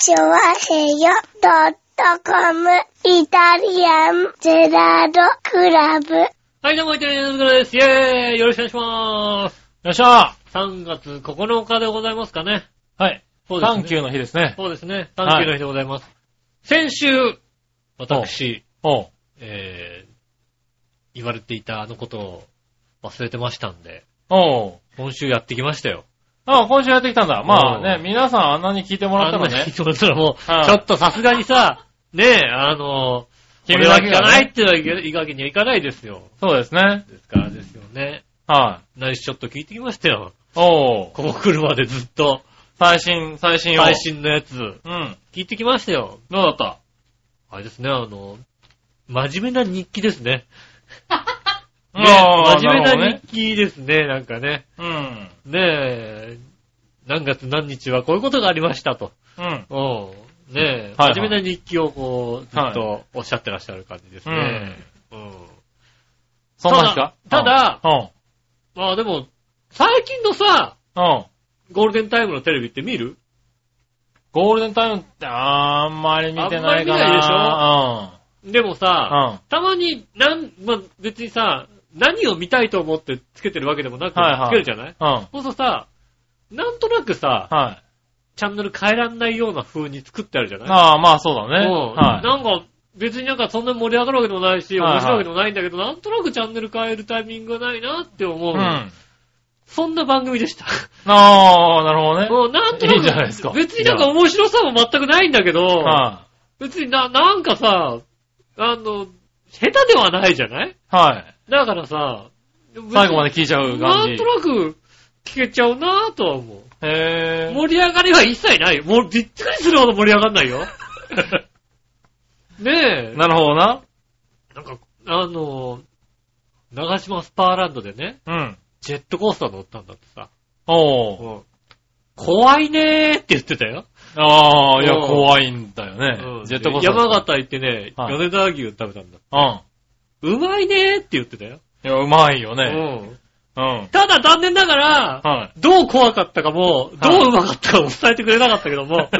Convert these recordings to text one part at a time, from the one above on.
チョワヘヨドットコムイタリアンゼラードクラブ。はい、どうも、イタリアンズグラです。イェーイよろしくお願いします。よっしゃ3月9日でございますかね。はい。そうですねサンキューの日ですね。そうですね。短期の日でございます。先週、私、おう。えー、言われていたあのことを忘れてましたんで、おう。今週やってきましたよ。あ今週やってきたんだ。まあうね、皆さんあんなに聞いてもらったらねあんなに。そうしたらもう、は いちょっとさすがにさ、ねえ、あの、君だけがないっていいわけにはいかないですよ。そうですね。ですからですよね。はナイスショット聞いてきましたよ。い。おう。ここ来るまでずっと、最新、最新を。最。新のやつ、うん。聞いてきましたよ。どうだった？あれですね、あの、真面目な日記ですね。ね真面目なる日記ですね、なんかね。ほどね。ねえ、何月何日はこういうことがありましたと。うん。うん。うん。ねえ、はいはい真面目な日記をこう、ずっとおっしゃってらっしゃる感じですね。うん。そんな日かただ、うん。まあでも、最近のさ、うん。ゴールデンタイムのテレビって見る？ゴールデンタイムってあんまり見てないかな。あんまり見ないでしょ？でもさ、うん。たまに、なん、まあ、別にさ、何を見たいと思ってつけてるわけでもなく、はいはいつけるじゃない？うん。うん。そうするとさ、なんとなくさ、はい。チャンネル変えらんないような風に作ってあるじゃない？ああ、まあそうだね。うんはい。なんか、別になんかそんなに盛り上がるわけでもないし、はいはい面白いわけでもないんだけど、なんとなくチャンネル変えるタイミングがないなって思う。うん。そんな番組でした。ああ、なるほどね。もうなんとなく、いいじゃないですか別になんか面白さも全くないんだけど、は別にな、なんかさ、あの、下手ではないじゃないい？はい。だからさ、最後まで聞いちゃう感じなんと。なく聞けちゃうなぁとは思う。へぇー。盛り上がりは一切ない。もうびっくりするほど盛り上がんないよ。ねえ。なるほどな。なんか、あの、長島スパーランドでね、うん。ジェットコースター乗ったんだってさ。おー。怖いねーって言ってたよ。ああ、いや、うん怖いんだようんね。ジェットコースター。山形行ってね、はい米沢牛食べたんだ。うん。うまいねーって言ってたよ。いや、うまいよね。うん。うん。ただ残念ながら、はい。どう怖かったかも、どううまかったかも伝えてくれなかったけども。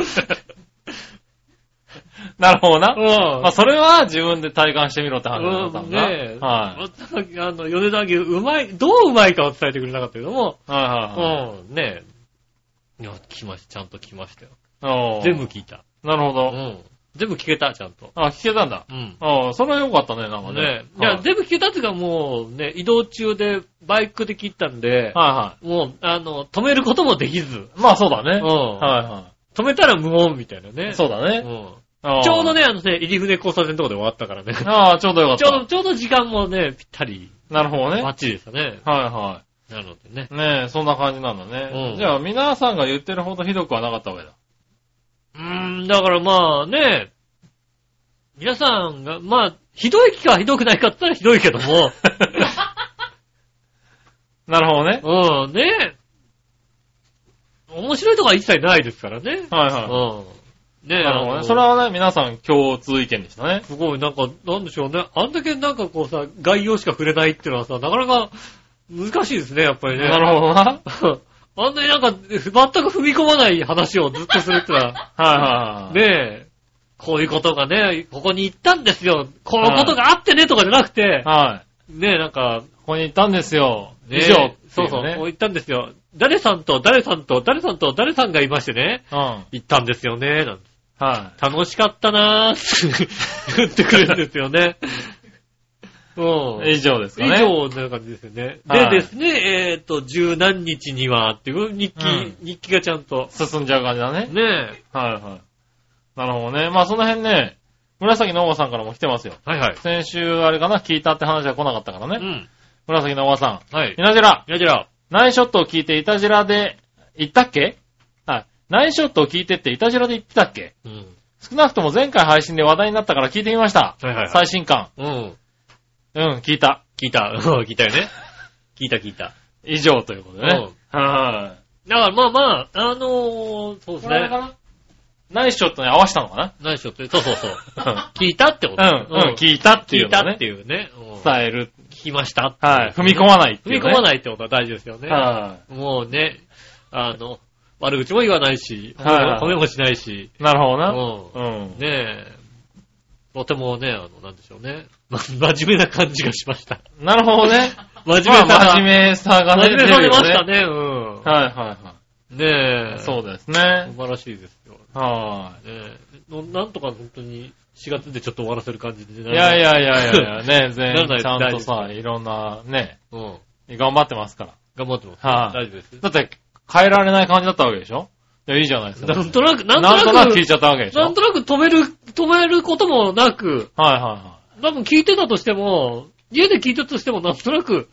なるほどな。うんまあ、それは自分で体感してみろって話だったうんん、だ。ねえ。はい。あの、米沢牛、うまい、どううまいかを伝えてくれなかったけども、はいはいはい。うん、ねえ。いや、聞きました。ちゃんと聞きましたよ。全部。聞いた。なるほど。うん。全部聞けた、ちゃんと。あ、聞けたんだ。うん。ああ、それはよかったね、なんかねね。いや、はい全部聞けたっていうかもう、ね、移動中でバイクで切ったんで、はいはもう、あの、止めることもできず、い。まあそうだね。うん。はいは止めたら無音みたいなね。い。そうだね。うん。ちょうど。ね、あのね、入り船交差点のとこで終わったからね。ああ、ちょうどよかった。ちょうど、ちょうど時間もね、ぴったり、なるほどね。バッチリでしたね。はいはなのでね。い。ねえ、そんな感じなんだね。うんじゃあ、皆さんが言ってるほどひどくはなかったわけだ。うーん、だからまあね、皆さんが、まあ、ひどいかひどくないかって言ったらひどいけども、なるほどね。うん、ね面白いとこは一切ないですからね。はいはうん。ねい。なるほどね。それはね、皆さん共通意見でしたね。すごい、なんか、なんでしょうね。あんだけなんかこうさ、概要しか触れないっていうのはさ、なかなか難しいですね、やっぱりね。なるほどな。ど。あんなになんか、全く踏み込まない話をずっとするってのは、はいはいはい。ねえ、こういうことがね、ここに行ったんですよ。こういうことがあってね、とかじゃなくて、はい。ねえ、なんか、ここに行ったんですよ。ね以上。そうそう、こう行ったんですよ。誰さんと誰さんと誰さんと誰さんがいましてね、うん。は行ったんですよね、なんてい。楽しかったなーって 言ってくれるんですよね。うん。以上ですか以ね。上な感じですよね。はいでですね、えっ、と、十何日にはっていう日記、うん日記がちゃんと。進んじゃう感じだね。ねえ。はいはい。なるほどね。まあその辺ね、紫のおばさんからも来てますよ。はいはい。先週あれかな、聞いたって話は来なかったからね。うん。紫のおばさん。はい。いなじら、いやじゃあ、ナイスショットを聞いていたじらで、言ったっけ？はい。ナイスショットを聞いてっていたじらで言ってたっけ？うん。少なくとも前回配信で話題になったから聞いてみました。はいはいはい最新刊。うん。うん、聞いた。聞いた。う ん聞いたよね。聞いた聞いた。以上ということでね。はだからまあまあ、あのー、そうい。ですね。ナイスショットに合わせたのかな？何しろって、そうそうそう。う ん聞いたってこと？うん、うん、聞いたってい聞いうたっていうね。うん伝える。聞きましたっていうはい。踏み込まないっていう、ね。踏み込まい。ないってことは大事ですよね。はもうね、あの、悪口も言わないし、はいはい褒めもしないし、なるほどな。うん。うん。ねえ、とてもね、あの、なんでしょうね。ま真面目な感じがしました。なるほどね。真面目さが。まあ真面目さがね、真面目さ出ましたね。ね、うん。はいはいはねえ。い。そうです素ね。晴らしいですよ。はねえのなんとか本当に4月でちょっと終わらせる感じでい。やいやいやいやいや、ね、全ならないちゃんと大さ、いろんな、ね、うん。頑張ってますから。頑張ってます。はい大丈夫です。だって、変えられない感じだったわけでしょ？いや、いいじゃないですか。なんとなく、ななんんとなく、となく聞いちゃったわけでしょ？なんとなく止める、止めることもなく、はいはいは多分聞いてたとしても、家で聞いてたとしてもなんとなく、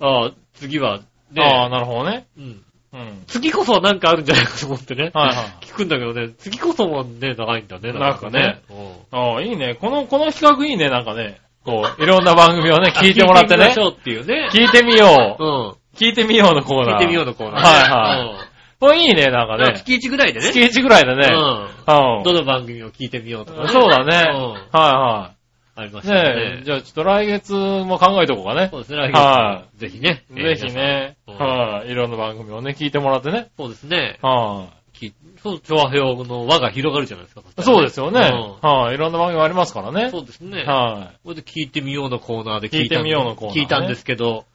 ああ、次は、い。ああ、ね、なるほどね。うん。うん。次こそはなんかあるんじゃないかと思ってね。はいはい。聞くんだけどね、次こそもね、長いんだね、なんかね。うんああ、いいね。この、この企画いいね、なんかね。こう、いろんな番組をね、聞いてもらってね聞い。てみましょうっていうね。聞いてみよう。うん。聞いてみようのコーナー。聞いてみようのコーナーね。はいはい。これいいね、なんかうん。ね。月1ぐらいでね。月1ぐらいでね。うん。うん。どの番組を聞いてみようとかね。そうだね。うんはありま。したね。ねえ、じゃあちょっと来月も考えとこうかね。そうですね、来は月。ぜひね。ぜひね。はい。いろんな番組をね、聞いてもらってね。そうですね。はきそう、調和表の輪が広がるじゃないですか。い。そうですよね。うんはい。いろんな番組ありますからね。そうですね。はこれで聞いてみようのコーナーで聞いてみようのコーナーね聞いたんですけど、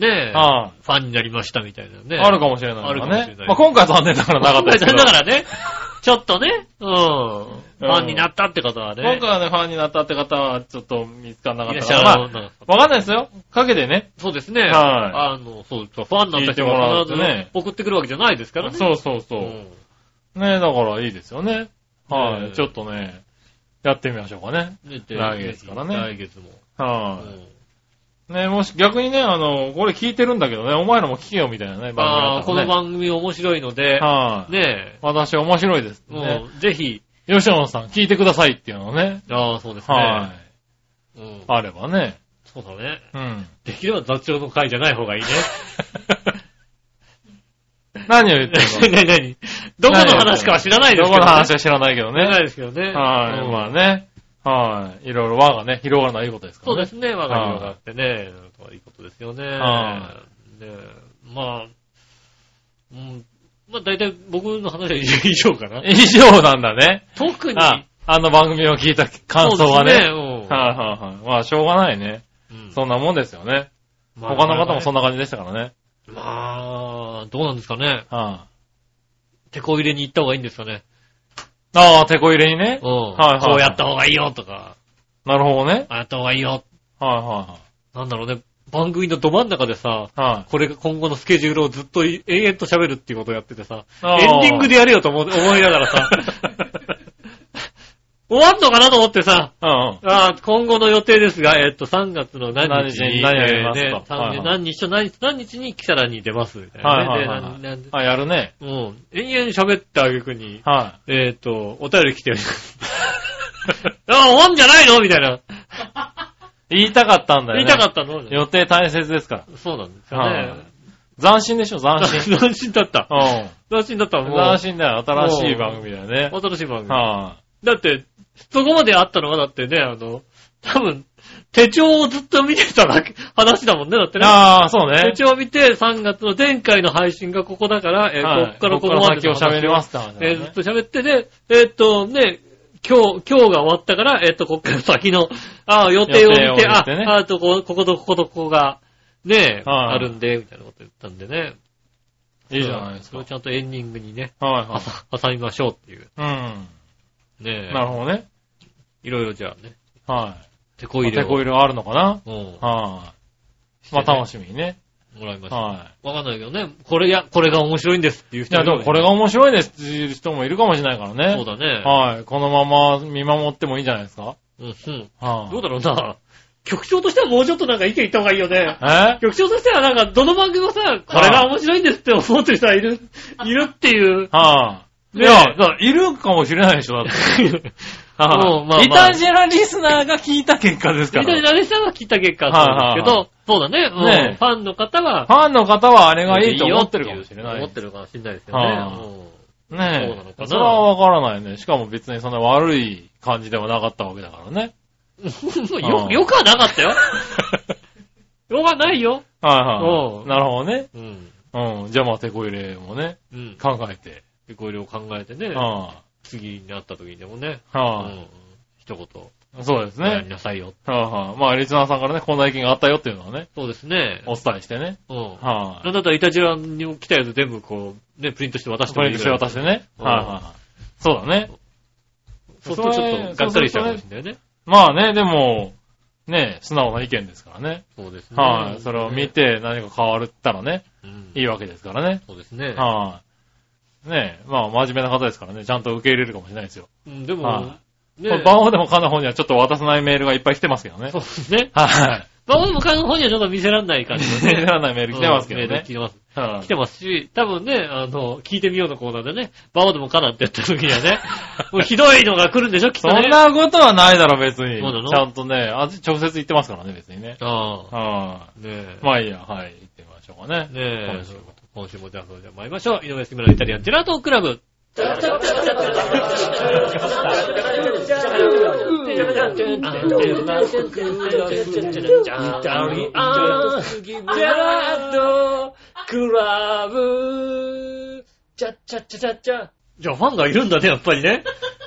ねえ、い。はファンになりましたみたいなね。い。あるかもしれないからあるかもしれない。ねまあ今回は残念ながらなかったですけど。だからね、ちょっとね、うん。ファンになったって方はね。今回はね、ファンになったって方はちょっと見つからなかったから。まあ、わかんないですよ。かけてね。そうですね。はいあの、そう、ファンになった人が必ずね送ってくるわけじゃないですからね。そうそうそう。うんねだからいいですよね。はねい。ちょっとね、やってみましょうかね。ね来月からね来月も。はうんい。ねもし逆にね、あの、これ聞いてるんだけどね、お前らも聞けよみたいなね、番組ああ、この。番組面白いので、はい。ね私面白いですえ、ね。ぜひ、吉野さん聞いてくださいっていうのをね。ああ、そうですね。はい。うんあればね。そうだね。うん。できれば雑長の回じゃない方がいいね。何を言ってるの？何何？どこの話かは知らないですけど、ね。どこの話は知らないけど知らないね。ですけどね。はい。うんまあね。はい。いろいろ輪がね、広がるのはいいことですからね。そうですね、我が広がってね、いいことですよね。はねまあ、うん、まあ大体僕の話は以上かな。以上なんだね。特に、あ、あの番組を聞いた感想がね。そうですねうんはいはいはい。まあ、しょうがないね。うんそんなもんですよね。まあ他の方もそんな。な感じでしたからね。まあ、どうなんですかね。は手こ入れに行った方がいいんですかね。い。ああ、手こ入れにねう。ん。はいはいこうやった方がいいよとか、なるほどね。ああやった方がいいよ。はいはなんだろうね。番組のど真ん中でさ、いはい。はい。これが今後のスケジュールをずっと延々と喋るっていうことをやっててさ、あーエンディングでやれよと思思いながらさ、終わんのかなと思ってさ、うんうん。あー今後の予定ですが、えっと、3月の何日に、何日に何やりますか？えーね三はいはい何日と何何日にキサラに出ます、みたいなね。はいはいはいはいでなんなんあ、やるね。うん。延々喋ってあげくに、はえっと、お便り来てる。あ、終わんじゃないのみたいな。い。言いたかったんだよね。言いたかったの？予定大切ですから。そうなんですよはねい。斬新でしょ、斬新。斬新だった。うん。斬新だった。もう、斬新だよ。新しい番組だよね。新しい番組。はだって、そこまであったの？はだってね、あの、多分、手帳をずっと見てただけ、話だもんね、だってい。ね。ああ、そう手ね。帳を見て、3月の前回の配信がここだから、えーはいこっからここまで先を喋りますって話だえーずっと喋ってで、えーっと、ね、今日、今日が終わったから、えーっと、こっから先の、ああ、予定を見て、予定を見てねあ、あとこ、こことこことここが、ね、はいあるんで、みたいなこと言ったんでね。いいじゃないですかそれを。ちゃんとエンディングにね、はいは挟みましょうっていう。い。うん。ねなるほどね。いろいろじゃあね、はい。手こ入れを。手こ入れがあるのかな？うん。はい。まあ楽しみにね。もらいました。はわかんないけどね、これや、これが面白いんですっていうい。いや、人もでもこれが面白いですっていう人もいるかもしれないからね。そうだね。はい。このまま見守ってもいいんじゃないですかうん、うん。はい。どうだろうな。局長としてはもうちょっとなんか意見言った方がいいよね。え？局長としてはなんか、どの番組もさ、これが面白いんですって思ってる人はいる、いるっていう。はい。いや、いるかもしれないでしょ、だって。もうまあまあイタジェラリスナーが聞いた結果ですから。みたいなレさんが聞いた結果はそうですけはいど、そうだね。うんねえファンの方は、ファンの方はあれがいいと思ってるかもしれない。思ってるかもしれないですよね。はあうんねそうなのかなえ。それはわからないね。しかも別にそんな悪い感じではなかったわけだからね。よ、よくはなかったよ。よくはないよ。はいはうんい。なるほどね。うん。うん。じゃあまあ、テこ入れもね、うん。考えて。で、これを考えてね、は次になった時にでもね、い。はうん。一言、い。そうですやりね。なさいよ。はいはい。まあ、リスナーさんからね、こんな意見があったよっていうのはね、そうですね。お伝えしてね。うん。はなんだったら、イタジラに来たやつ全部こう、ね、プリントして渡い。してもいいこれにして渡してね。うんはいはいはい。そうだね。そうするとちょっと、がっかりしちゃうかもしれないね。まあね、でも、ね、素直な意見ですからね。そうですね。はい。それを見て何か変わったらね、うん、いいわけですからね。そうですね。はい。ねまあ真面目な方ですからね、ちゃんと受け入れるかもしれないですよ。うんでも、はねこれバオでもかな方にはちょっと渡さないメールがいっぱい来てますけどねそう。ですね。はい。バオでも彼の方にはちょっと見せらんない感じのね。見せらんないメール来てますけどうんメールね来。てます。はい来てますし、多分ね、あの、聞いてみようのコーナーでね、バオでもかなってやった時にはね、もうひどいのが来るんでしょ、きっとね。そんなことはないだろ、別に。そうなの？ちゃんとね、あ直接言ってますからね、別にね。ああ。はねえ。い。まあいいや、はい、言ってみましょうかね。ねえ今週も。じゃあそれでは参りましょう。井上杉村のイタリアンジェラートクラブ。じゃあファンがいるんだね、やっぱりね。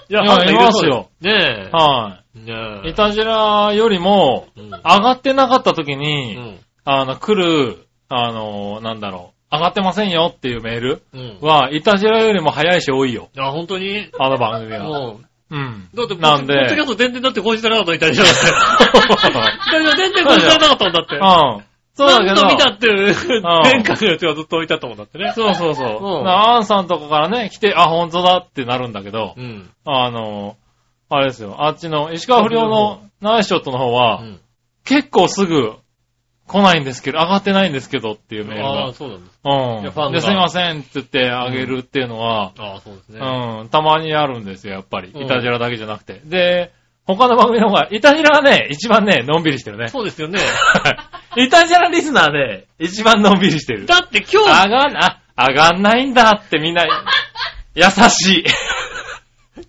いやファンがいますよねはえ。ねい。え。イタジラよりも、上がってなかった時に、あの、来る、あの、なんだろう、上がってませんよっていうメールうん。は、イタジラよりも早いし多いよ。あ、本当に？あの番組は。もうん。う、だって、なんでポッドキャスト全然だって更新されなかった イタリアだって。イタリア全然更新されなかったんだって。うん。そうだけど。見たっていう、前回のやつがずっと置いてあったもんだってね。そうそうそう。うんアンさんとかからね、来て、あ、本当だってなるんだけど、うん。あの、あれですよ、あっちの石川不良のナイスショットの方は、うん結構すぐ来ないんですけど、上がってないんですけどっていうメールああ、が。そうなんです。うん。いやファンがで、すいませんって言ってあげるっていうのは、ああ、そうですね。うん、たまにあるんですよ、やっぱり。うんイタジラだけじゃなくて。で、他の番組の方が、イタジラはね、一番ね、のんびりしてるね。そうですよね。イタジラリスナーで、一番のんびりしてる。だって今日、上がん、あ、上がんないんだってみんな、優しい。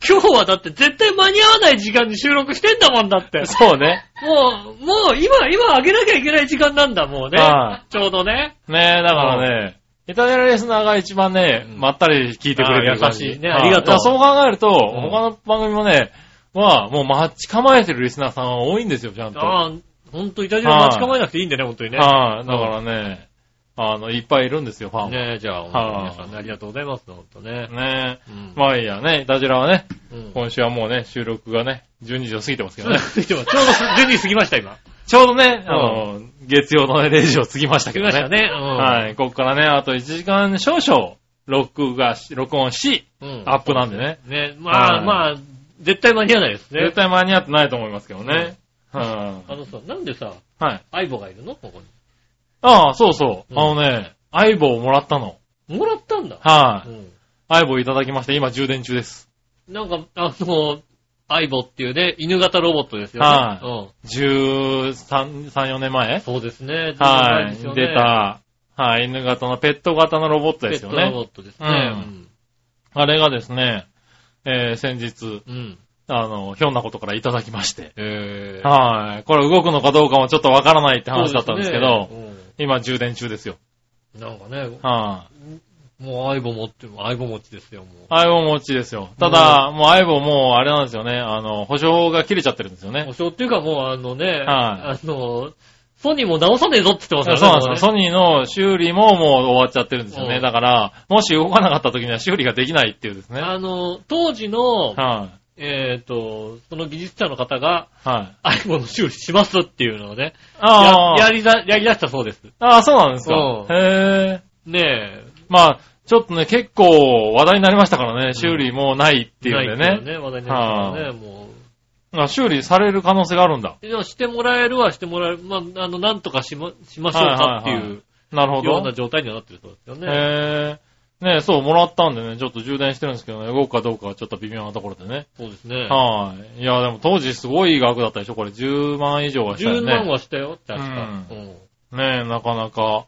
今日はだって絶対間に合わない時間に収録してんだもんだって。そうね。もう、もう今、今上げなきゃいけない時間なんだ、もうねは。ちょうどね。ねえ、だからね、イタジラリスナーが一番ね、うんまったり聞いてくれる感じあー優しいねありがとうはいそう考えると、ん他の番組もね、は、もう待ち構えてるリスナーさんは多いんですよ、ちゃんと。はああ、ほんとイタジラ待ち構えなくていいんだね、ほんとにね。い。だからね、あの、いっぱいいるんですよ、ファンは。ねえ、じゃあ、はい皆さんね、ありがとうございます、ほんとね。ねえ。うんまあいいやね、イタジラはね、うん今週はもうね、収録がね、12時を過ぎてますけどね。ちょうど12時過ぎました、今。ちょうどね、あの、月曜のね、0時を過ぎました過けどね。ぎましたね。うん。はい。ここからね、あと1時間少々、録画し、録音し、うん。アップなんでね。ね、まあはいまあ、絶対間に合わないですね。絶対間に合ってないと思いますけどね。はあのさ、なんでさ、い。はい。相棒がいるの？ここああ、そうそう。うんあのね、相棒をもらったの。に。もらったんだ。はい。うん。相棒いただきまして、今充電中です。なんか、あの、相棒っていうね、犬型ロボットですよね。はいうん。13、3、4年前？そうですね。はい。そうですよね出。た、はい、犬型のペット型のロボットペですよットロボね。ットですね。うんあれがですね、えー、先日、うん。うん。あの、ひょんなことからいただきまして。えー。はい。これ動くのかどうかもちょっとわからないって話だったんですけど、そうですね今充電中ですよ。うんなんかね、はい。もう相棒持って、相棒持ちですよ、もう。相棒持ちですよ。ただ、もう相棒もうあれなんですよね。あの、保証が切れちゃってるんですよね保。証っていうかもうあのね、はあの、ソニーも直さねえぞって言ってますからね。そうなんですよ。ソニーの修理ももう終わっちゃってるんですよね。うんだから、もし動かなかった時には修理ができないっていうですね。あの、当時の、はい。えっ、と、その技術者の方がはい。iPhone の修理しますっていうのをね、あややりだ、やり出したそうです。あ、ああ、そうなんですか。うんへえ。ねえ。まあ、ちょっとね、結構話題になりましたからね。修理もうないっていうんでね。ないね、話題になりましたね、もあ修理される可能性があるんだ。う。でもしてもらえるはしてもらえる。まあ、あの、なんとかしま、しましょうかってはいはいいうなるほどような。状態にはなってるそうですよね。へえ。ねそう、もらったんでね、ちょっと充電してるんですけどね、動くかどうかはちょっと微妙なところでね。そうですね。はい。いや、でも当時すごい額だったでしょこれ10万以上はしたよ10ね。万はしたよ、確か。ううんねえ、なかなか、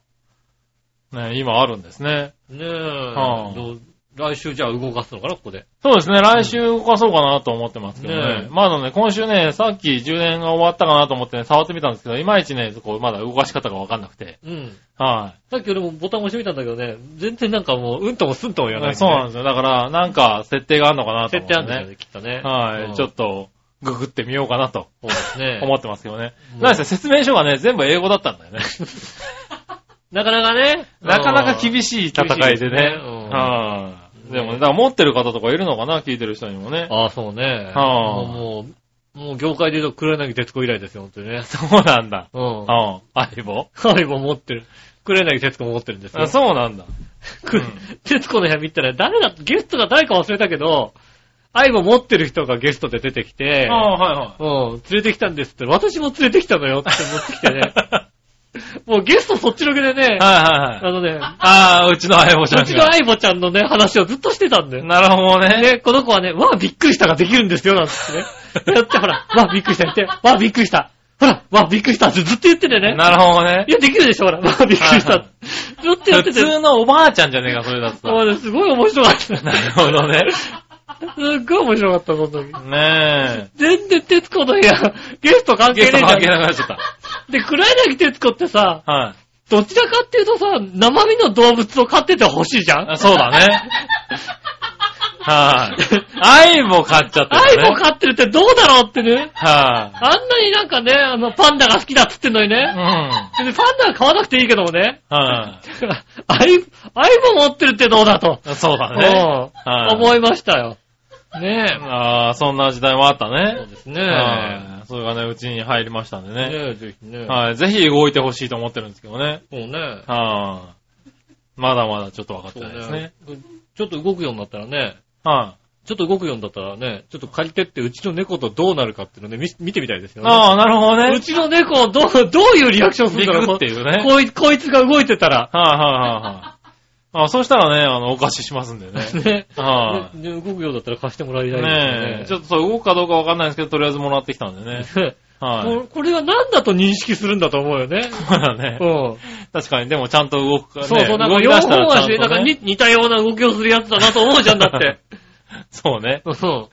ねえ、今あるんですね。ねえ、はあどう来週じゃあ動かすのかな、ここで。そうですね、来週動かそうかなと思ってますけどね。ねえまだね、今週ね、さっき充電が終わったかなと思ってね、触ってみたんですけど、いまいちね、こう、まだ動かし方がわかんなくて。うん。はさっき俺もボタン押してみたんだけどね、全然なんかもう、うんともすんとも言わない、い。そうなんですよ。だから、なんか、設定があるのかなと思って、ね。設定あるんだよね、きっとね。はい、うんちょっと、ググってみようかなとそうですね。思ってますけどね。うんなんです説明書がね、全部英語だったんだよね。なかなかね。なかなか。厳しい戦いで厳しいですね。ねうんはいでもね、だから持ってる方とかいるのかな聞いてる人にもね。ああ、そうね。はあもう、もう業界で言うと黒柳徹子以来ですよ、本当にね。そうなんだ。うん。うん。相棒？はい、もう持ってる。黒柳徹子も持ってるんですよ。あそうなんだ。く徹子の部屋見たら、誰だ、ゲストが誰か忘れたけど、愛も持ってる人がゲストで出てきて、ああ、はいはい。うん、連れてきたんですって、私も連れてきたのよって持ってきてね。もうゲストそっちのけでね、はいはいはい。あのね、ああ、うちの相棒ちゃんが。うちの相棒ちゃんのね、話をずっとしてたんだよ。なるほどね。ね、この子はね、わあ、びっくりしたができるんですよ、なんつってね。やって、ほら、わあ、びっくりした、言って、わあ、びっくりした。ほら、わあ、びっくりしたってずっと言っててね。なるほどねい。や、できるでしょ、ほら、わあ、びっくりした。はいずっとやってて。普通のおばあちゃんじゃねえか、それだとさ。もうね、すごい面白かった。なるほどね。すっごい面白かった、その時。ね全然、徹子の部屋、ゲスト関え。ゲスト関係係ねえじゃ。なんくなっちゃっで、黒柳徹子ってさ、た。はい。どちらかっていうとさ、生身の動物を飼っててほしいじゃんあそうだね。はい。愛も買っちゃってるね。愛も飼ってるってどうだろうってね。はあんなになんかね、あの、パンダが好きだっつってんのにい。うね。ん。は別にパンダは飼わなくていいけどもね。い。愛、愛も持ってるってどうだと。そうだね。うんはい思いましたよ。ねえ。ああ、そんな時代もあったそうね。ですね。はい。それがね、うちに入りましたんでね。ねえ、ぜひね。はい。ぜひ動いてほしいと思ってるんですけどね。そうね。はい。まだまだちょっと分かってないですね。。ちょっと動くようになったらね、はちょっと動くようになったらね、ちょっと借りてってうちの猫とどうなるかっていうのね、見見てみたいですい。よね。ああ、なるほどね。うちの猫をどう、どういうリアクションするんだろうっていうねこいこいつが動いてたら。はいはいはいはい。あそうしたらね、あの、お貸ししますんでね。ね。はね動くようだったら貸してもらいい。たいですよねね。え。ちょっとそう、動くかどうかわかんないんですけど、とりあえずもらってきたんでね。はい。ここれは何だと認識するんだと思うよね。そうだねう。ん。確かに、でもちゃんと動くからね。そうそう、なんか動き両出したらちゃん方足、なんか。似似たような動きをするやつだなと思うじゃんだって。そうね。そ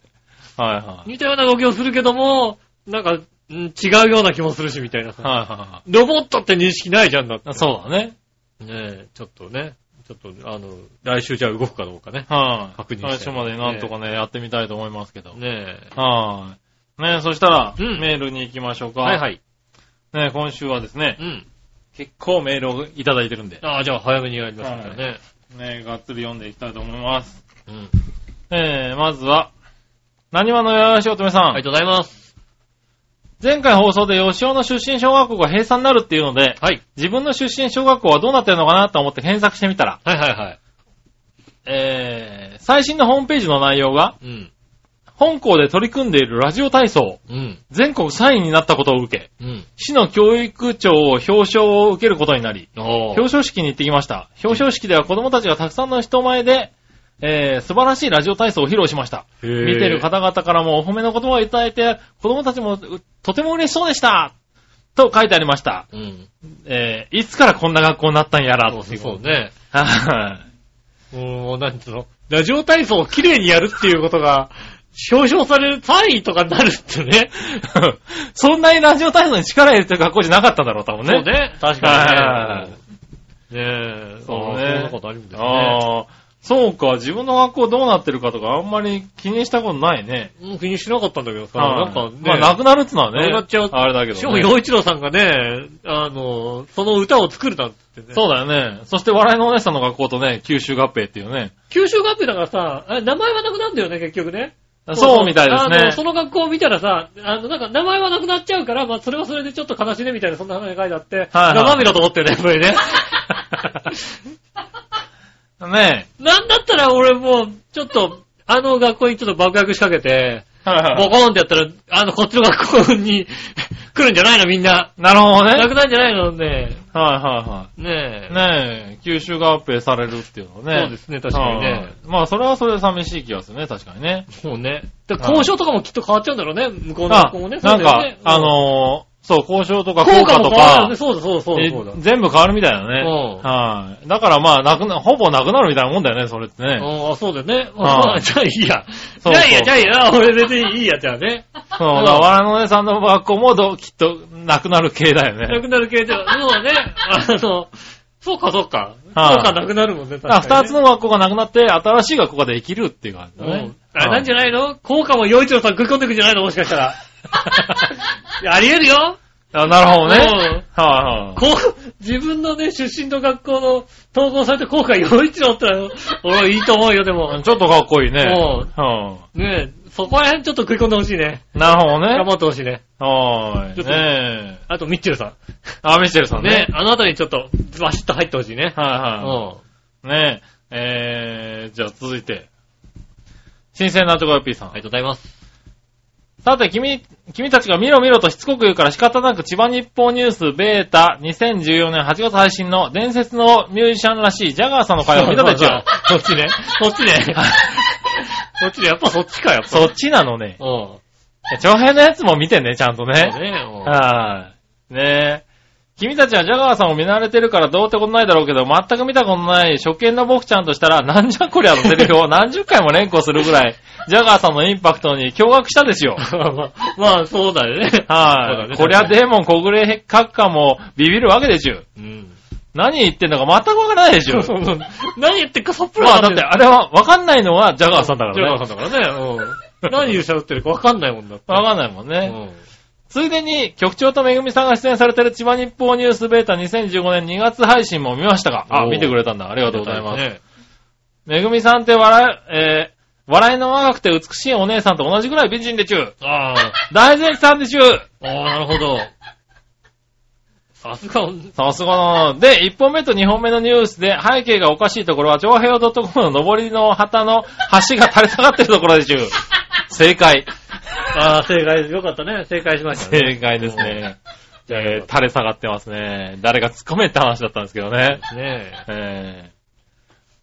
う。はいはい。似たような動きをするけども、なんか、ん違うような気もするし、みたいなさ。はいはロボットって認識ないじゃんだって。いはい。そうだね。ねえ、ちょっとね、ちょっと、あの、来週じゃあ動くかどうかね。はい。確認したい最初までなんとかね、やってみたいと思いますけど。ねはい。ねそしたら、うんメールに行きましょうえ。か。はいはい。ね今週はですねう、ん。結構メールをいただいてるんで、ああ、じゃあ早めにやりましょうかね。ねがっつり読んでいきたいと思います。うん。えー、まずは、何話のよしおとめさん。ありがとうございます。前回放送で吉尾の出身小学校が閉鎖になるっていうので、はい。自分の出身小学校はどうなってるのかなと思って検索してみたら、はいはいはい。えー、最新のホームページの内容が、うん。本校で取り組んでいるラジオ体操、うん。全国3位になったことを受け、うん。市の教育長を表彰を受けることになり、おー表彰式に行ってきました。表彰式では子供たちがたくさんの人前で、えー、素晴らしいラジオ体操を披露しました。見てる方々からもお褒めの言葉をいただいて、子供たちもうとても嬉しそうでしたと書いてありました。うん。えー、いつからこんな学校になったんやらそうっていうそうね。はい。もう、なんつうの、ラジオ体操を綺麗にやるっていうことが、表彰される単位とかになるってね。そんなにラジオ体操に力入れてる学校じゃなかったんだろう、多分ね。そうね。確はかにね。ねえ。そうねそんなことあるんですね。ああ、そうか、自分の学校どうなってるかとかあんまり気にしたことないね。うん気にしなかったんだけどさ、はいなんかね、まあ、なくなるってのはね。なくなっちゃうあれだけど、ね。しかも、洋一郎さんがね、あの、その歌を作るなんて言ってね。そうだよね。そして、笑いのお姉さんの学校とね、九州合併っていうね。九州合併だからさ、名前はなくなるんだよね、結局ね。そうみたいですあの、ね。その学校を見たらさ、あの、なんか名前はなくなっちゃうから、まあそれはそれでちょっと悲しいねみたいな、そんな話が書いてあって、はいはい生身だと思ってるね、やっぱりね。ねなんだったら俺もう、ちょっと、あの学校にちょっと爆薬仕掛けて、え。はいはいボコーンってやったら、あの、こっちの学校に 来るんじゃないのみんな。なるほどね。なくなるんじゃないのね。はいはねえ。いはい。ねえ、九州合併されるっていうのはね。そうですね、確かにね。はいまあ、それはそれで寂しい気がするね、確かにね。そうね。だから交渉とかもきっと変わっちゃうんだろうね、向こうのあ学校もね。、なんかそうだよね、あのーそう、交渉とか効効果果とかそうだそうだそうだそうだ。え全部変わるみたいだね。うんはい。だからまあ、なくな、ほぼなくなるみたいなもんだよね、それってね。うんあ、そうだよね。はいあじゃあいいや。じゃあいいや、じゃあいいや。俺別にいいや、じゃあね。そう、だから笑いのお姉さんの学校もどきっとなくなる系だよね。なくなる系では、そうだね。あの、そうかそうか。はいそうかなくなるもんね。だから二つの、の学校がなくなって、新しい学校ができるっていう感じだねうん。あれなんじゃないの？効果も洋一郎さん食い込んでくんじゃないの？もしかしたら。あり得るよ。あなるほどね。うんはいはい。こう、自分のね、出身の学校の統合されて効果洋一郎ってのは、俺はいいと思うよ、でも。ちょっとかっこいいね。うはねえ、そこら辺ちょっと食い込んでほしいね。い。なるほどね。頑張ってほしいね。はい。ちょっとねえ。あと、ミッチェルさあ、ミシェルさん。んね。ねあのあたりにちょっと、バシッと入ってほしいね。はいはうん。い。ねえ。えー、じゃあ続いて。新鮮なチョコヨッピーさん。ありがとうございます。さて、君、君たちが見ろ見ろとしつこく言うから仕方なく千葉日報ニュースベータ2014年8月配信の伝説のミュージシャンらしいジャガーさんの会を見たでちゅ。そっちね。そっちね。そっちね。やっぱそっちか、やっぱ。そっちなのね。うん。長編のやつも見てね、ちゃんとそうね。ね。うんはい。ねえ。君たちはジャガーさんを見慣れてるからどうってことないだろうけど、全く見たことない初見の僕ちゃんとしたら、なんじゃこりゃのセリフを 何十回も連呼するぐらい、ジャガーさんのインパクトに驚愕したですよ。まあ、まあ、そうだよね。はい。ねこりゃデーモン小暮閣下もビビるわけでしゅ。うん。何言ってんのか全くわからないでしょ。何言ってっかさっぱりまあだってあれはわかんないのはジャガーさんだかジャガらね。ーさんだからね。うん。何言うしゃってるかわかんないもんだって。わかんないもんね。うん。ついでに局長とめぐみさんが出演されてる千葉日報ニュースベータ2015年2月配信も見ましたが、あ、見てくれたんだ。ありがとうございます。ねめぐみさんって笑い、えー、笑いの若くて美しいお姉さんと同じぐらい美人でちゅ。あ大善さんでちゅ。あ。ああ、なるほど。さすが、さすがだな。で、1本目と2本目のニュースで背景がおかしいところは、長平洋 .com の上りの旗の橋が垂れ下がってるところでちゅ。正解。ああ、正解です。よかったね。正解しましたね。正解ですね。じゃあ、えー、垂れ下がってますね。誰が突っ込めって話だったんですけどね。ねえ。え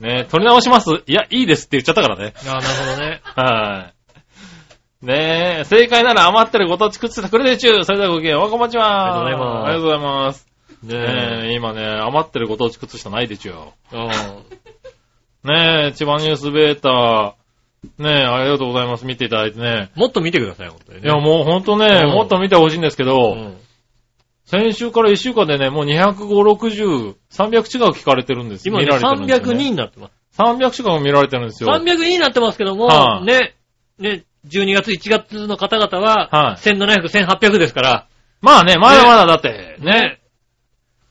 ー、ね取り直します？いや、いいですって言っちゃったからね。ああ、なるほどね。はい。ねえ、正解なら余ってるご当地食ってくれでちゅう。それではごきげんよう、こんばんちは。ありがとうございますありがとうございます。ねねえ、今ね、余ってるご当地靴下ないでちゅう。え。うん。ねえ、千葉ニュースベータ、ねえ、ありがとうございます。見ていただいてね。もっと見てください、本当にね。いや、もうほんとね、うんもっと見てほしいんですけど、うん。先週から1週間でね、もう250、60、300近く聞かれてるんです今ね、見られてるんですよ、302ね。になってます。300近く見られてるんですよ。302になってますけども、はいね、ね、12月、1月の方々は、はい1700、1800ですから、まあね、まだまだだって、ね。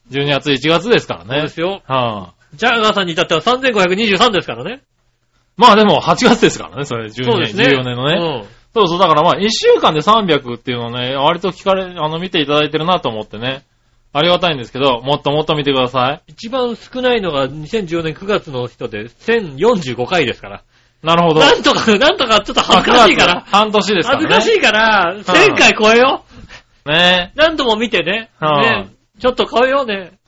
12月、1月ですからねそうで。すよ。はあ、ジャガーさんに至っては3523ですからね。まあでも8月ですからね、それ、12年、ね。14年のね。うん。そうそう、だからまあ1週間で300っていうのをね、割と聞かれ、あの、見ていただいてるなと思ってね。ありがたいんですけど、もっともっと見てください。一番少ないのが2014年9月の人で1045回ですから。なるほど。なんとか、なんとかちょっと恥ずかしいか9ら月。半年ですからね。恥ずかしいから、1000回超えよう。ね何度も見てね。はいね。ちょっと超えようね。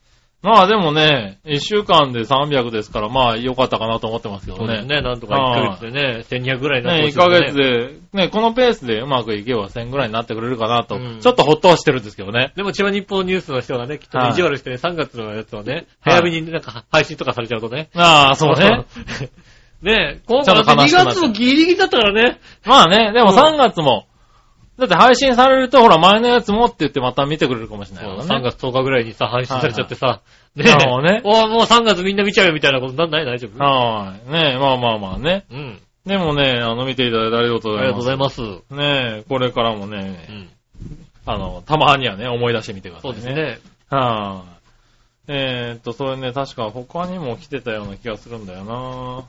まあでもね、1週間で300ですから、まあ良かったかなと思ってますけどね。そうですね。なんとか1ヶ月でね、1200ぐらいになってね、1ほしいですヶ月で、ね、このペースでうまくいけば1000ぐらいになってくれるかなと、うんちょっとほっとはしてるんですけどね。でも千葉日報ニュースの人がね、きっと意地悪してね、3月のやつをね、はい早めになんか配信とかされちゃうとね。ああ、そうね。ねえ、今ちょっと悲2しくなっちゃう月もギリギリだったからね。まあね、でもうん3月も、だって配信されると、ほら、前のやつもって言ってまた見てくれるかもしれないからね。3月10日ぐらいにさ、配信されちゃってさ、ねなるほどねおもう3月みんな見ちゃうよみたいなことなんない？大丈夫？はい。ねまあまあまあね。うん。でもね、あの、見ていただいてありがとうあございます。りがとうございます。ねこれからもうね、ん。あの、たまにはね、思い出してみてくださそいうね。ですね。はい。えーっと、それね、確か他にも来てたような気がするんだよな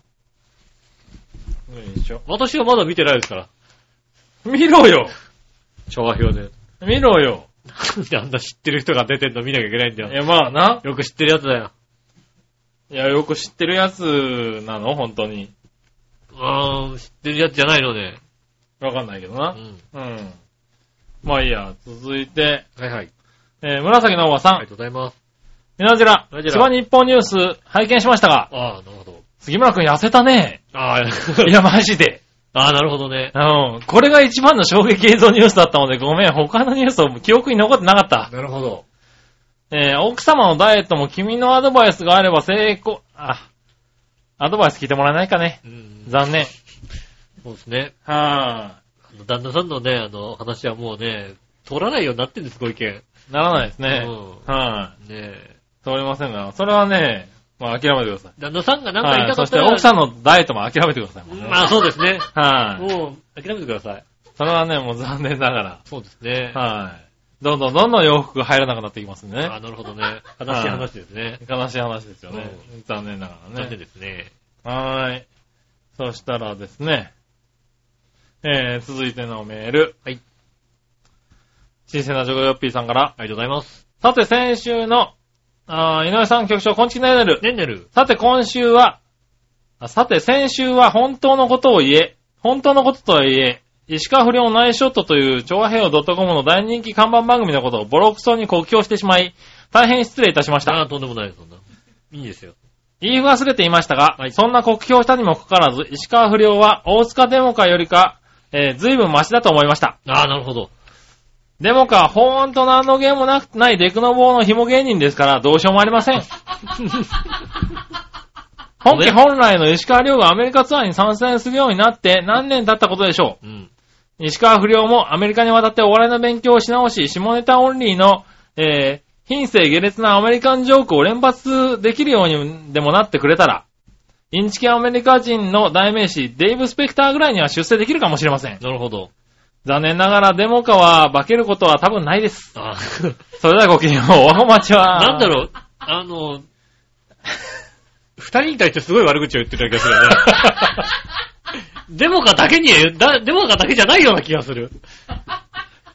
ょ。私はまだ見てないですから。見ろよ調和表で。見ろよ なんであんな知ってる人が出てんの見なきゃいけないんだよ。いや、まあな。よく知ってるやつだよ。いや、よく知ってるやつなの？本当に。うーん、知ってるやつじゃないのね。わかんないけどな。うん。うん。まあいいや、続いて、はいはい。えー、紫のおばさん。ありがとうございます。みなじら、みなじら千葉日報ニュース拝見しましたが、ああ、なるほど。杉村くん痩せたね。ああ、いや、マジで。ああ、なるほどね。うん。これが一番の衝撃映像ニュースだったので、ごめん、他のニュースを記憶に残ってなかった。なるほど。えー、奥様のダイエットも君のアドバイスがあれば成功、あ、アドバイス聞いてもらえないかね。うん。残念。そうですね。はあの旦那さんのね、あの、話はもうね、通らないようになってんです、ご意見。い。ならないですね。うはい。ねえ。通りませんが、それはね、まあ諦めてください。旦那さんが何か言いはい。そしたかってたら、奥さんのダイエットも諦めてください。まあそうですね。はい。もう、諦めてください。それはね、もう残念ながら。そうですね。はい。どんどんどんどん洋服が入らなくなっていきますね。あなるほどね。悲しい話ですね。悲しい話ですよね。残念ながら残念ね。ですね。はーい。そしたらですね、えー、続いてのメール。はい。新鮮なジョコヨッピーさんから。ありがとうございます。さて先週の、あー井上さん局長、こんちきねるねる。ねんねる。さて今週は、あさて先週は本当のことを言え、本当のこととはいえ、石川不良ナイスショットという、調和平洋 .com の大人気看板番組のことをボロクソに酷評してしまい、大変失礼いたしました。ああ、とんでもないです、そんな。いいですよ。言い忘れていましたが、はいそんな酷評したにもかかわらず、石川不良は大塚デモカよりか、えー、随分マシだと思いました。ああ、なるほど。デモカはほんと何のゲームもなくないデクノボーの紐芸人ですから、どうしようもありません。本家本来の石川遼がアメリカツアーに参戦するようになって何年経ったことでしょうん。う。石川不良もアメリカに渡ってお笑いの勉強をし直し、下ネタオンリーの、えー、品性下劣なアメリカンジョークを連発できるようにでもなってくれたら、インチキアメリカ人の代名詞、デイブ・スペクターぐらいには出世できるかもしれません。なるほど。残念ながらデモカは化けることは多分ないです。ああ、それではごきげんよう。おはまちは。なんだろう、あの、二人に対してすごい悪口を言ってる気がするよね。デモカだけに、だデモカだけじゃないような気がする。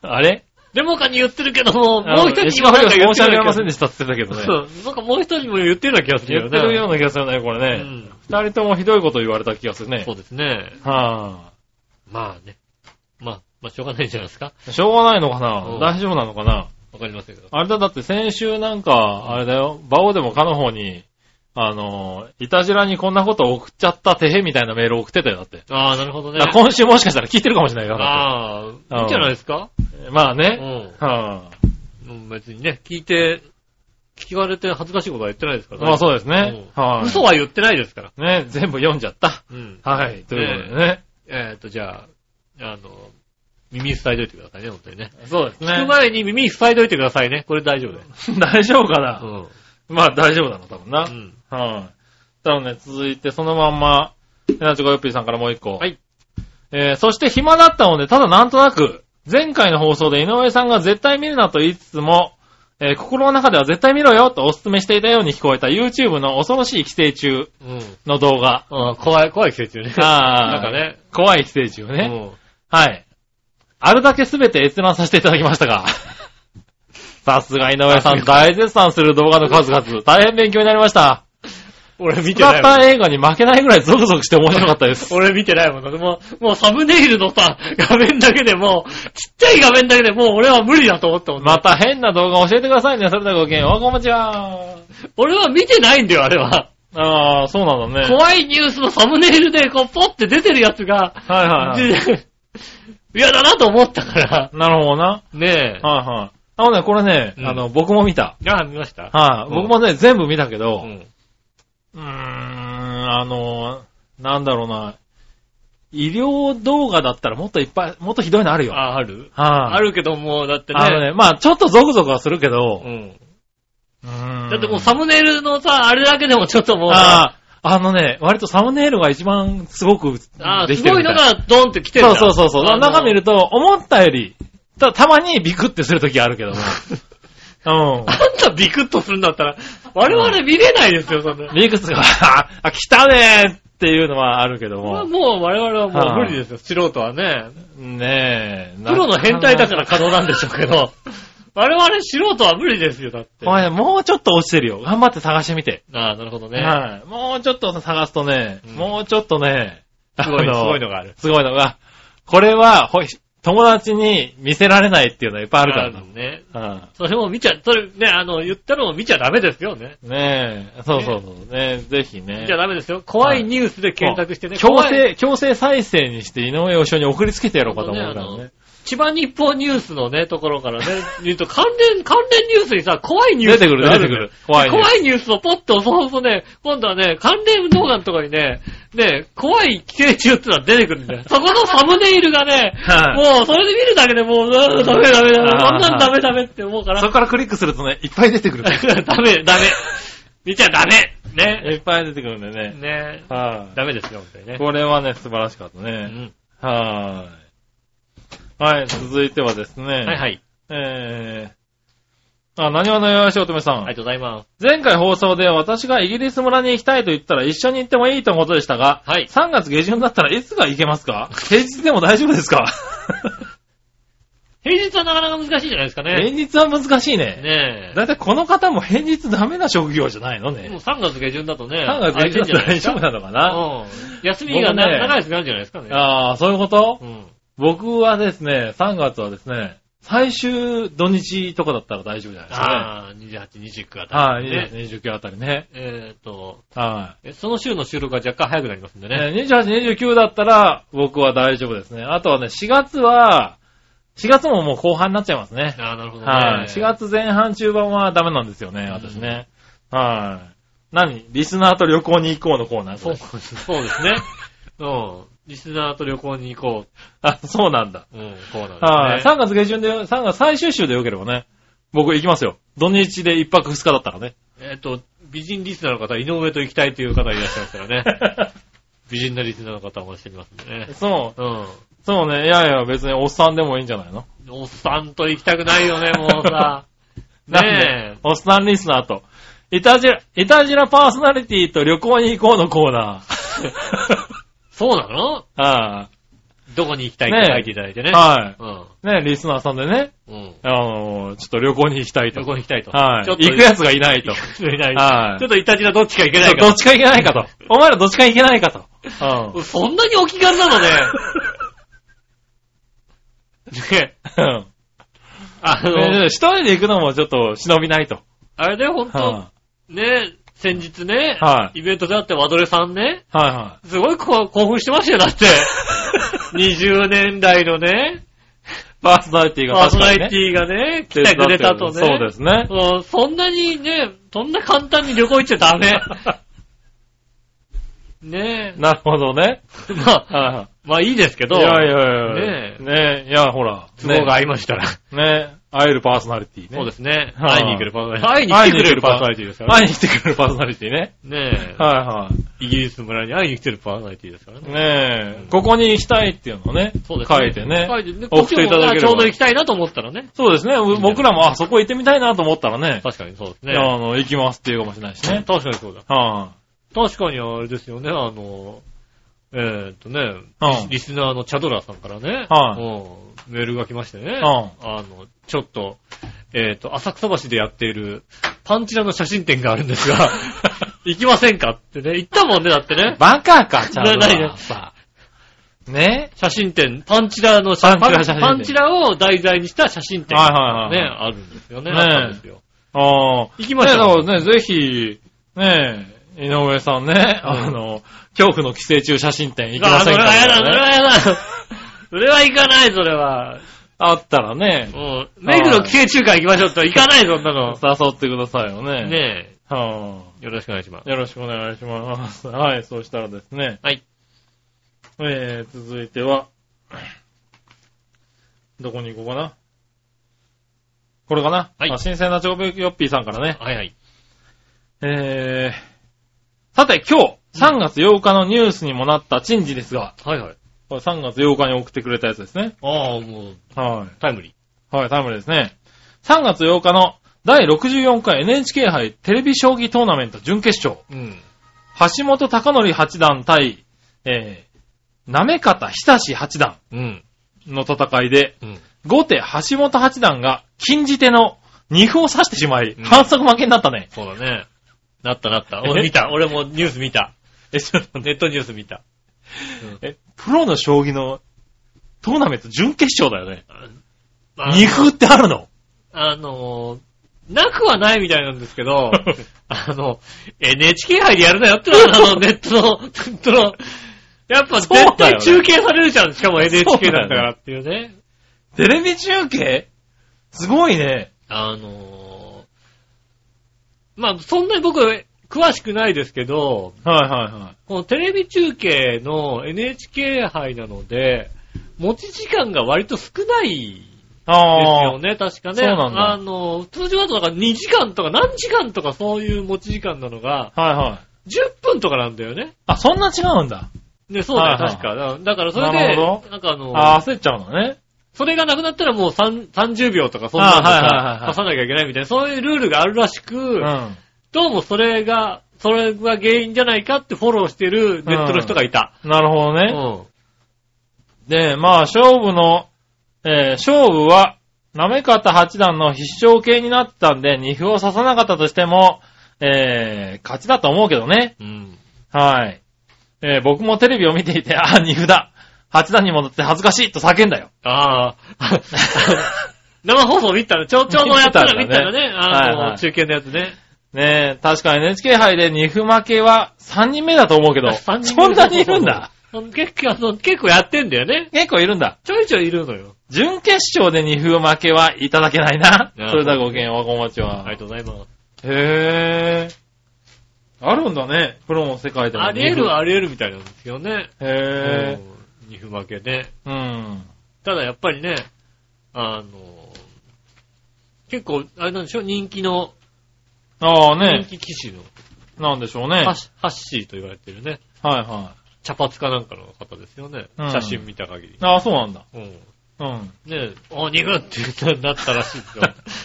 あれ？デモカに言ってるけども、もう一人に石川なんか言っ遼申して訳あり。ませんでしたって言ってたけどね。そう、なんかもう一人も言ってるような気がするよね。言ってるような気がするね、これね。うん二人ともひどいこと言われた気がするね。そうですね。はまあね。まあ、まあしょうがないんじゃないですか。ぁ、しょうがないのかな？うん大丈夫なのかな？わかりませんけど。あれだ、だって先週なんか、あれだよ、バオでもかの方に、あの、いたじらにこんなこと送っちゃったてへみたいなメール送ってたよ、だって。ああ、なるほどね今週もしかしたら聞いてるかもしれないよ、だああ、いいんじゃないですか？まあうね。ん。はうん別にね、聞いて、聞かれて恥ずかしいことは言ってないですからぁ、まあそうですね。うんはい。嘘は言ってないですから。ね、全部読んじゃった。うん。はい。ということでね。えっと、じゃあ、あの、耳塞いどいてくださいね、本当にね。そうです聞くね。前に耳塞いどいてくださいね。これ大丈夫だよ。大丈夫かな、うん。まあ大丈夫だな、多分な。うん。はい。ただね、続いてそのまんま、エナチョコヨッピーさんからもう一個。はい。えー、そして暇だったので、ただなんとなく、前回の放送で井上さんが絶対見るなと言いつつも、えー心の中では絶対見ろよとお勧めしていたように聞こえた YouTube の恐ろしい寄生虫うん。の動画。あ怖い、怖い季節よね。あー なんかね。怖い寄生虫をね。うんはい。あるだけすべて閲覧させていただきましたが。さすが井上さん、大絶賛する動画の数々、大変勉強になりました。俺見てないもん。た映画に負けないぐらいゾクゾクして面白かったです。俺見てないもん。もう、もうサムネイルのさ、画面だけでもう、ちっちゃい画面だけでもう俺は無理だと思ったもんね。また変な動画教えてくださいね。それではごきげんよう。こんにちは。俺は見てないんだよ、あれは。ああ、そうなんだね。怖いニュースのサムネイルでこう、ポッて出てるやつが、はいはいはい。で嫌だなと思ったから。なるほどな。ねえ。はいはい。あのね、これね、うんあの、僕も見た。あ、見ました？はい、うん僕もね、全部見たけど、う。うんーん、あの、なんだろうな。医療動画だったらもっといっぱい、もっとひどいのあるよ。はい、あ、ある？ああるけどもう、だってね。あのね、まあちょっとゾクゾクはするけど、うん。うーんだってもうサムネイルのさ、あれだけでもちょっともう、ああ、あのね、割とサムネイルが一番すごくあできてるごいのがドンって来てるんだそうそうそうそう。あの中見ると、思ったより、た、たまにビクってするときあるけども。うん。あんたビクッとするんだったら、我々見れないですよ、そんな。ビクスが、あ、来たねーっていうのはあるけどまあも。もう我々はもう無理ですよ、素人はね。ねえ。プロの変態だから可能なんでしょうけど、我々素人は無理ですよ、だって。お前、もうちょっと落ちてるよ。頑張って探してみて。ああ、なるほどね。はい。もうちょっと探すとね、うんもうちょっとね、すごい、のごいのがある。すごいのが、これは、ほい、友達に見せられないっていうのはいっぱいあるからな。ね。うんそれも見ちゃ、それね、あの、言ったのも見ちゃダメですよね。ねえ、そうそうそう。ねぜひね。見ちゃダメですよ。怖いニュースで検索してね。強怖い制、強制再生にして井上義雄に送りつけてやろうかと思うからね。千葉日報ニュースのね、ところからね、言うと関連、関連ニュースにさ、怖いニュース出てくる出てくる怖いニュース怖いニュースをポッと押そうとね、今度はね、関連動画のところにね、ね、怖い寄生虫ってのが出てくるんだよ。そこのサムネイルがね、はいもうそれで見るだけでもう、うわダメダメダメ、そんなんダメダメって思うから。そこからクリックするとね、いっぱい出てくる。ダメ、ダメ。見ちゃダメ。ね。いっぱい出てくるんでね。ねはい。ダメですよ、本当にね。これはね、素晴らしかったね。うんはーい。はい、続いてはですね。はいはい。えー、あ、何話のよしおとめさん。ありがとうございます。前回放送で私がイギリス村に行きたいと言ったら一緒に行ってもいいとのことでしたが、はい3月下旬だったらいつが行けますか？平日でも大丈夫ですか？平日はなかなか難しいじゃないですか平ね。日は難しいね。ねだいたいこの方も平日ダメな職業じゃないのえ。もうね。3月下旬だとね。3月下旬だったら大丈夫なのかなうん。休みがね長いですなんじゃないですかね。ああ、そういうこと？うん。僕はですね、3月はですね、最終土日とかだったら大丈夫じゃないですかああ、28、29あね。たはい、りね。29あたりね。えっと、はえその週の収録が若干早くなりますんでい。ね。ね28、29だったら僕は大丈夫ですね。あとはね、4月は、4月ももう後半になっちゃいますね。ああ、なるほどね。はい。4月前半中盤はダメなんですよね、私ね。はい。何？リスナーと旅行に行こうのコーナーそう、そうですね。うん。リスナーと旅行に行こあ、そうなんだ。う。うん、こうなんはい。ですね。3月下旬で、3月最終週でよければね、僕行きますよ。土日で1泊2日だったらね。えっと、美人リスナーの方、井上と行きたいという方いらっしゃいますからね。美人なリスナーの方をしてみますんでね。そう。うん。そうね。いやいや、別におっさんでもいいんじゃないの？おっさんと行きたくないよね、もうさ。なんで？ねえ。おっさんリスナーと。イタジラ、イタジラパーソナリティと旅行に行こうのコーナー。そうなの？はどこに行きたいって書いていただいてね。い。はうん。い。ね、リスナーさんでね、うん。あの、ちょっと旅行に行きたいと。旅行に行きたいと。はい。ちょっと行くやつがいないと。いない。はいちょっといたじらどっちか行けないかどっちか行けないかと。お前らどっちか行けないかと。うん。そんなにお気軽なのね。ねうんあの、ね一人で行くのもちょっと忍びないと。あれでほんと、はね、先日ね、はイベントであってワドレさんね、い。はいはすごい興奮してましたよ、だって。20年代のね、い。パーソナリティがパーソナ。リティがね、来てくれたとね。そうですね。うんそんなにね、そんな簡単に旅行行っちゃダメ。ねなるほどね。え。まあ、はまあいいですけど、いやいやいやねえねえ、いや、ほら。都合が合いましたら。ね会えるパーソナリティね。そうですね。はい会いに来るパーソナリティ。会いに来てくれるパーソナリティですからね。会いに来てくれるパーソナリティね。ねえ。はいはイギリス村に会いに来てるパーソナリティですからい。ね。ねえ、ここに行きたいっていうのをね、そうです書いてね書いてね。送っていただければちょうど行きたいなと思ったらね。そうですね。う僕らも、あ、そこ行ってみたいなと思ったらね、確かにそうですね。あの、行きますって言うかもしれないしね。確かにそうだ。は確かにあれですよね、あの、えーっとね、うんリスナーのチャドラーさんからね、はいうんメールが来ましてね、んあの、ちょっと、えーっと、浅草橋でやっているパンチラの写真展があるんですが、行きませんかってね、言ったもんね、だってい。ね。バカか、ちゃんと。な何がさ。ね？写真展、パンチラのパンチラ写真展パンチラを題材にした写真展はいがはいはいね、あるんですよね。ねあ。行きましょうねだからね、ぜひ、ねえ、井上さんね、うんあの、恐怖の寄生虫写真展行きあませんかそれはやだ、それねはやだ。それは行かない、それは。あったらねう、ん。目黒寄生虫館行きましょうって行かない、そんなの。誘ってくださいよね。ねはえ。よろしくお願いします。あ、よろしくお願いします。はい、そうしたらですね。はい。えー、続いては、どこに行こうかな。これかな。はいあ新鮮な長兵衛よっぴーさんからね。はいはい。えー、さて今日、3月8日のニュースにもなった珍事ですが、はいはい。これ3月8日に送ってくれたやつですね。ああ、もう、はい。タイムリはい、タイムリーですね。3月8日の第64回 NHK 杯テレビ将棋トーナメント準決勝。ー。うん。橋本隆則八段対、えー、なめ方久志八段うん。の戦いで、うん。後手橋本八段が禁じ手の2歩を刺してしまい、うん反則負けになったね。そうだね。なったなった。俺見た。俺もニュース見た。え、ちょっとネットニュース見た。え、プロの将棋のトーナメント準決勝だよね。あ二風ってあるの？あの、なくはないみたいなんですけど、あの、NHK 杯でやるなよってのは、あの、ネットの、ネットの、やっぱ絶対ね中継されるじゃん。しかも NHK そうだからっていうね。テレビ中継？すごいね。あのまあ、そんなに僕、詳しくないですけど、はいはいはい。このテレビ中継の NHK 杯なので、持ち時間が割と少ないですあよね、確かね。そうなんだあの、通常だとだから2時間とか何時間とかそういう持ち時間なのが、あ。はいはい。10分とかなんだよね。あ、そんな違うんだ。ね、そうだよ、はいはい確か。だだからそれでなるほ、なんかあの、あ、焦っちゃうのね。それがなくなったらもう3 30秒とかそんなのさ、刺さなきゃいけないみたいな、そういうルールがあるらしく、うん。どうもそれが、それが原因じゃないかってフォローしてるネットの人がいた。なるほどうね。ん。で、まあ、勝負の、えー勝負は、なめかた八段の必勝系になったんで、二歩を刺さなかったとしても、えー、勝ちだと思うけどね。うん。はい。えー僕もテレビを見ていて、あ、二歩だ。八段に戻って恥ずかしいと叫んだよ。ああ。生放送見たら、ちょ、ちょうどやったら見たらね、はいあの、はい中継のやつね。ねえ、確かに NHK 杯で二歩負けは3人目だと思うけど、三人そんなにいるんだ？結構、あの、結構やってんだよね。結構いるんだ。ちょいちょいいるのよ。準決勝で二歩負けはいただけないな。それではごきげんわこまちは。ありがとうございます。へー。あるんだね。プロの世界でも。あり得るはあり得るみたいなんですよね。へうん。二分負けね。ー。うん。ただやっぱりね、あの、結構、あれなんでしょ？人気の、ああね人。気騎士の、なんでしょうね。ハッシハッシーと言われてるね、はいは茶髪かなんかの方ですよね。うん写真見た限り。い。ああ、そうなんだ。うん。うん。ねえ、お、二分って言ったなったらしいですよ。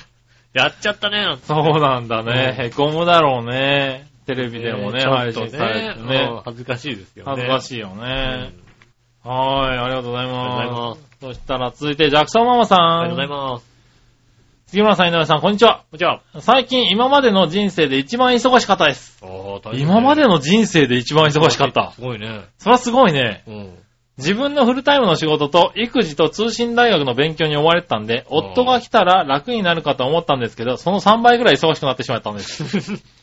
やっちゃったね、なんてそうなんだね。うんへこむだろうね。テレビでもね、配と信されてうんね。恥ずかしいですよね。恥ずかしいようんね。はーい、ありがとうございありがとうございま。ますす。そしたら続いて、ジャクソンママさん。ありがとうございます。杉村さん、井上さん、こんにちは。じゃあ、最近、今までの人生で一番忙しかったです。おー大変ね今までの人生で一番忙しかったす。ごいね。それはすごいね。うん。自分のフルタイムの仕事と育児と通信大学の勉強に追われてたんで、夫が来たら楽になるかと思ったんですけど、その3倍ぐらい忙しくなってしまったんです。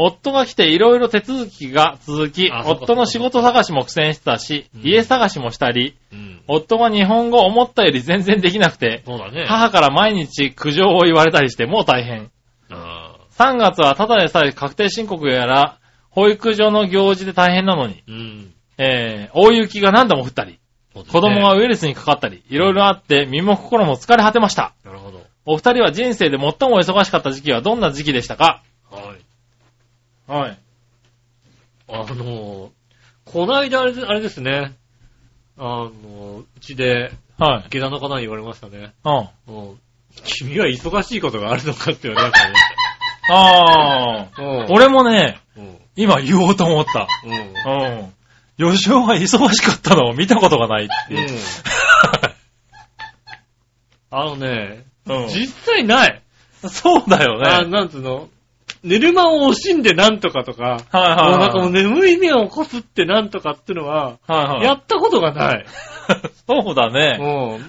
夫が来ていろいろ手続きが続き夫の仕事探しも苦戦してたし、うん家探しもしたり、うん。夫が日本語思ったより全然できなくて、ね。母から毎日苦情を言われたりしてもう大変。あ3月はただでさえ確定申告やら、保育所の行事で大変なのに、ーうん。えー、大雪が何度も降ったり、ね子供がウイルスにかかったり、いろいろあって身も心も疲れ果てました。なるほど。お二人は人生で最も忙しかった時期はどんな時期でしたか？はい。はい。あの、こないだあれであれですね。あの、うちで、はい。下駄の方に言われましたね。うん。うん。君は忙しいことがあるのかって言われましたね。ああ。うん。俺もね、うん。今言おうと思った。うん。うん。吉尾が忙しかったのを見たことがないっていう。あのね、うん。実際ない。そうだよあ、ね。なんつうの？寝る間を惜しんでなんとかとか、はいはいはい。もうなんかもう眠い目を起こすってなんとかってのは、はいはい。やったことがない。そうだうん。ね。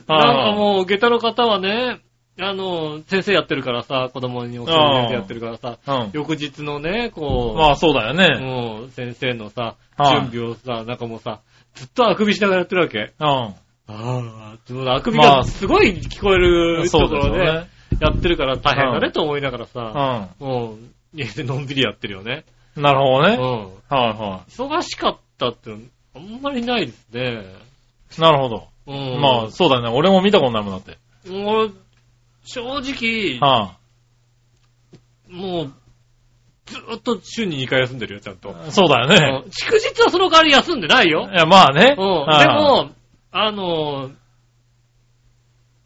なんかもう、下駄の方はね、あの、先生やってるからさ、子供に教える先生やってるからさ、うん。翌日のね、こう、まあそうだよね。うん、先生のさ、はい準備をさ、なんかもうさ、ずっとあくびしながらやってるわけ。うん。ああ、あくびまあがすごい聞こえるところでね。やってるから大変だうんねと思いながらさ、うもう、家でのんびりやってるよね。ん。なるほどね。うん。はいは忙しかったってのあんまりないですね。い。なるほど。うん。まあ、そうだね。俺も見たことないもんだって。もう、正直、はもう、ずーっと週に2回休んでるよ、ちゃんと。あ、そうだよね。うん祝日はその代わり休んでないよい。や、まあね。うん。はいでも、あの、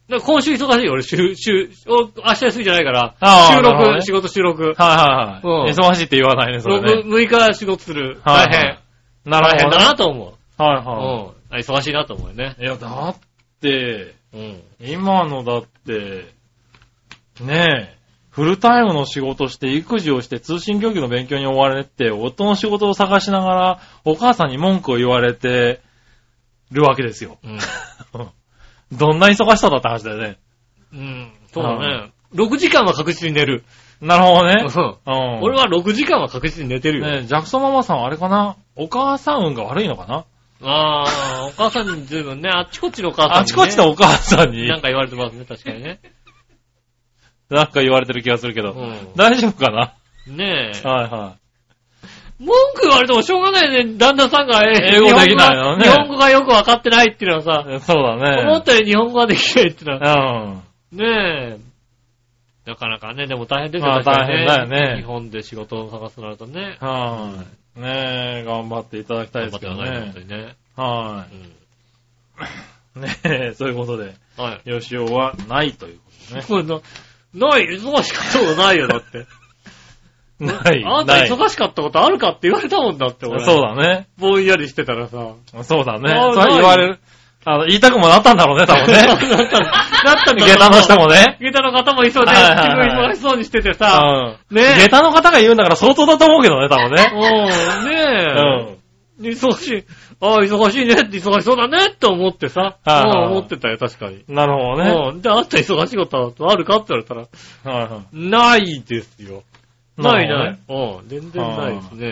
だから今週忙しいよ、俺、週、週、お明日休みじゃないから、収あーなるほどね録、仕事収録。はいはいはい。うん忙しいって言わないね、それね。6, 6日仕事する。大変。はいはいなる大変ほどね。だなと思う。はいうんはあ。忙しいなと思うよね。い。いや、だって、うん。今のだって、ねえ、フルタイムの仕事して、育児をして、通信教育の勉強に追われて、夫の仕事を探しながら、お母さんに文句を言われて、るわけですよ。うん。どんな忙しさだって話だよね。うん。そうだね。6時間は確実に寝る。なるほどね。うん。うん。俺は6時間は確実に寝てるよ。ねジャクソンママさんはあれかな？お母さん運が悪いのかな？ああ、お母さんに随分ね、あっちこっちのお母さんに、ね。あちこちのお母さんになんか言われてますね、確かにね。なんか言われてる気がするけど。うん大丈夫かな？ねえ。はいは文句言われてもしょうがないね。旦那さんがえ英語できないのね日本語がよくわかってないっていうのはさ、い。そうだね。思ったより日本語ができないっていうのは、うん。ねえ。なかなかね、でも大変ですよまあ大変だよね日本で仕事を探すとなるとね。はい。ねえ、頑張っていただきたい頑張ってですけどねください本。当にね。はうんい。ねえ、そういうことで、はい。吉尾はないということですね。これな、ない、忙しかったことないよ、だって。ない。あんた。忙しかったことあるかって言われたもんだって、俺。そうだね。ぼんやりしてたらさ。そうだね。あそれ言われる。あの、言いたくもなったんだろうね、多分なったね。なったんだ。下駄の人もね。下駄の方もいそうで、自分忙しそうにしててうさ。ん。ねえ下駄の方が言うんだから相当だと思うけどね、多分ね。うん、ねえ。忙しい。ああ、忙しいねって忙しそうだねって思ってさ。はい思ってたよ、確かに。なるほどね。うん。で、あんた忙しいことあるかって言われたら、はいはないですよ。ないない。うん、全然ないですね。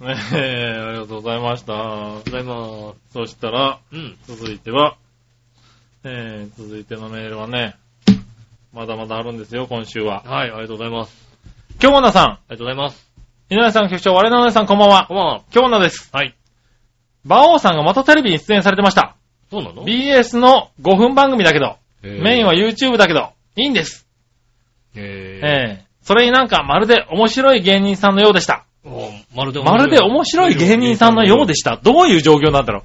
い。ね え、ありがとうございました。ありがとうございまそしたら、す。うん。続いては、えー、続いてのメールはね、まだまだあるんですよ、今週は。はい、ありがとうございます。京奈さん、ありがとうございます。稲田さん局長、我のお姉さんこんばんはこ。んばんは。京奈です。はい。馬王さんがまたテレビに出演されてました。そうなの？BS の5分番組だけど、メインは YouTube だけど、いいんです。えええそれになんかまるで面白い芸人さんのようでした。まるでまるで面白い芸人さんのようでした。どういう状況なんだろ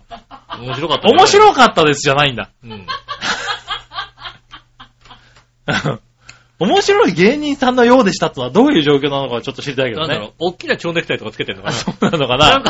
う。面白かったね。面白かったですじゃないんだ。うん。面白い芸人さんのようでしたとはどういう状況なのかちょっと知りたいけどね。なんだろう、大きな蝶ネクタイとかつけてるのかな。そうなのかな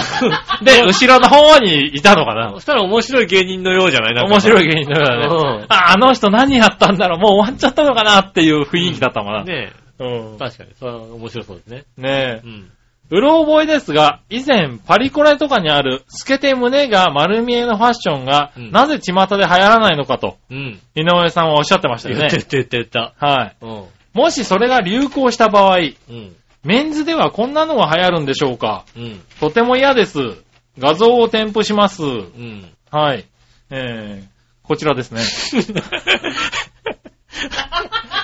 で、後ろの方にいたのかなそ。したら面白い芸人のようじゃない？な面白い芸人のようだね。うんあ、あの人何やったんだろうもう終わっちゃったのかなっていう雰囲気だったのかな。ねうんえ。確かに。それは面白そうですね。ねえう。ん。うろ覚えですが、以前、パリコレとかにある、透けて胸が丸見えのファッションが、うんなぜ巷で流行らないのかと、うん。井上さんはおっしゃってましたよね言って。言って言った。はい。うん。もしそれが流行した場合、うん。メンズではこんなのが流行るんでしょうか？うん。とても嫌です。画像を添付します。うん。はい。えー、こちらですね。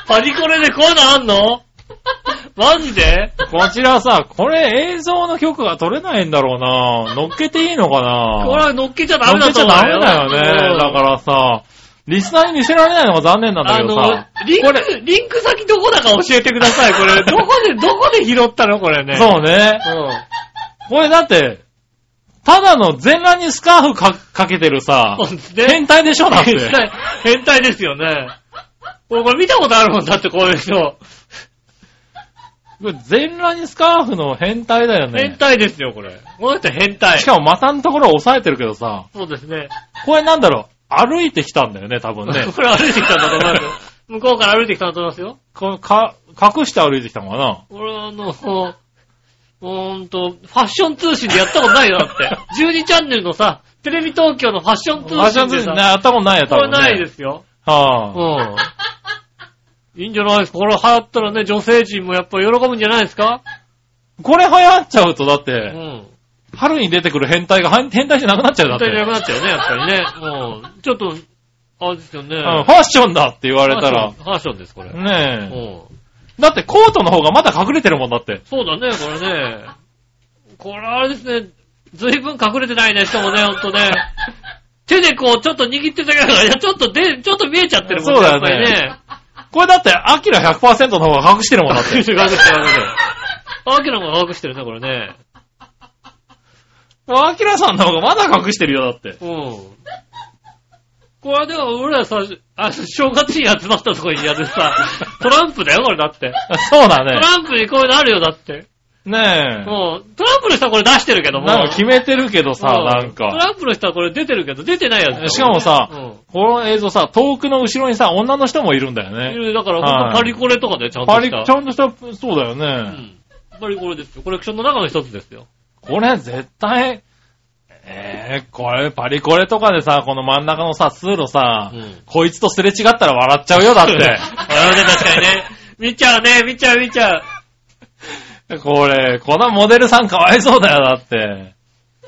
パリコレでこういうのあんの？マジで？こちらさ、これ映像の曲が取れないんだろうな乗っけていいのかな？これは乗っけちゃダメだ乗っけちゃ。ダメだよね。だからさ、リスナーに見せられないのが残念なんだけどさ。、リンク、リンク先どこだか教えてください、これ。どこで、どこで拾ったのこれね？そうね。うん。これだって、ただの全裸にスカーフかかけてるさね。変態でしょだって。変態、変態ですよね。俺これ見たことあるもんだって、こういう人。これ全裸にスカーフの変態だよ変ね。態ですよ、これ。この人変態。しかも股のところを押さえてるけどさ、そうですね。これなんだろう、歩いてきたんだよね、多分ね。これ歩いてきたんだと思いますよ。向こうから歩いてきたんだと思いますよ。これか、隠して歩いてきたのかな？俺あの、ほーんと、ファッション通信でやったことないよ、だって。12チャンネルのさ、テレビ東京のファッション通ファッション信でさ、通信ね、やったことないよ、多分ね。これないですよ。はうあ、ん。いいんじゃないですか？これ流行ったらね、女性陣もやっぱ喜ぶんじゃないですか？これ流行っちゃうと、だっうて、ん。春に出てくる変態が変態じゃなくなっちゃうだって。絶対なくなっちゃうね、やっぱりね。うん。ちょっと、あれですよね。うんファッションだって言われたらファッション。ファッションです、これ。うねえ。ん。だってコートの方がまだ隠れてるもんだって。そうだね、これね。これあれですね、ずいぶん隠れてないね、人もね、ほんとね。手でこう、ちょっと握ってたけど、いや、ちょっとで、ちょっと見えちゃってるもんそうだよねやっぱりね。これだって、アキラ100%の方が隠してるもんだっ隠て。隠してる、隠してる。アキラも隠してるね、これね。アキラさんの方がまだ隠してるよ、だって。うん。これはでも、俺らさ、あ正月に集まったとこにやるさ、トランプだよ、これだって。そうだね。トランプにこういうのあるよ、だって。ねもう、トランプの人はこれ出してるけえ。ども。なんか決めてるけどさ、うんなんトか。ランプの人はこれ出てるけど、出てないやつ。しかもさうん。この映像さ、遠くの後ろにさ、女の人もいるんだよね。だから、はいほんとパリコレとかでちゃんとパリ、した。ちゃんとした、そうだよね。うん。パリコレですよ。コレクションの中の一つですよ。これ絶対、えー、これ、パリコレとかでさ、この真ん中のさ、通路さ、うんこいつとすれ違ったら笑っちゃうよ、だって。あのね、確かにね。見ちゃうね、見ちゃう見ちゃう。これ、このモデルさんかわいそうだよ、だって。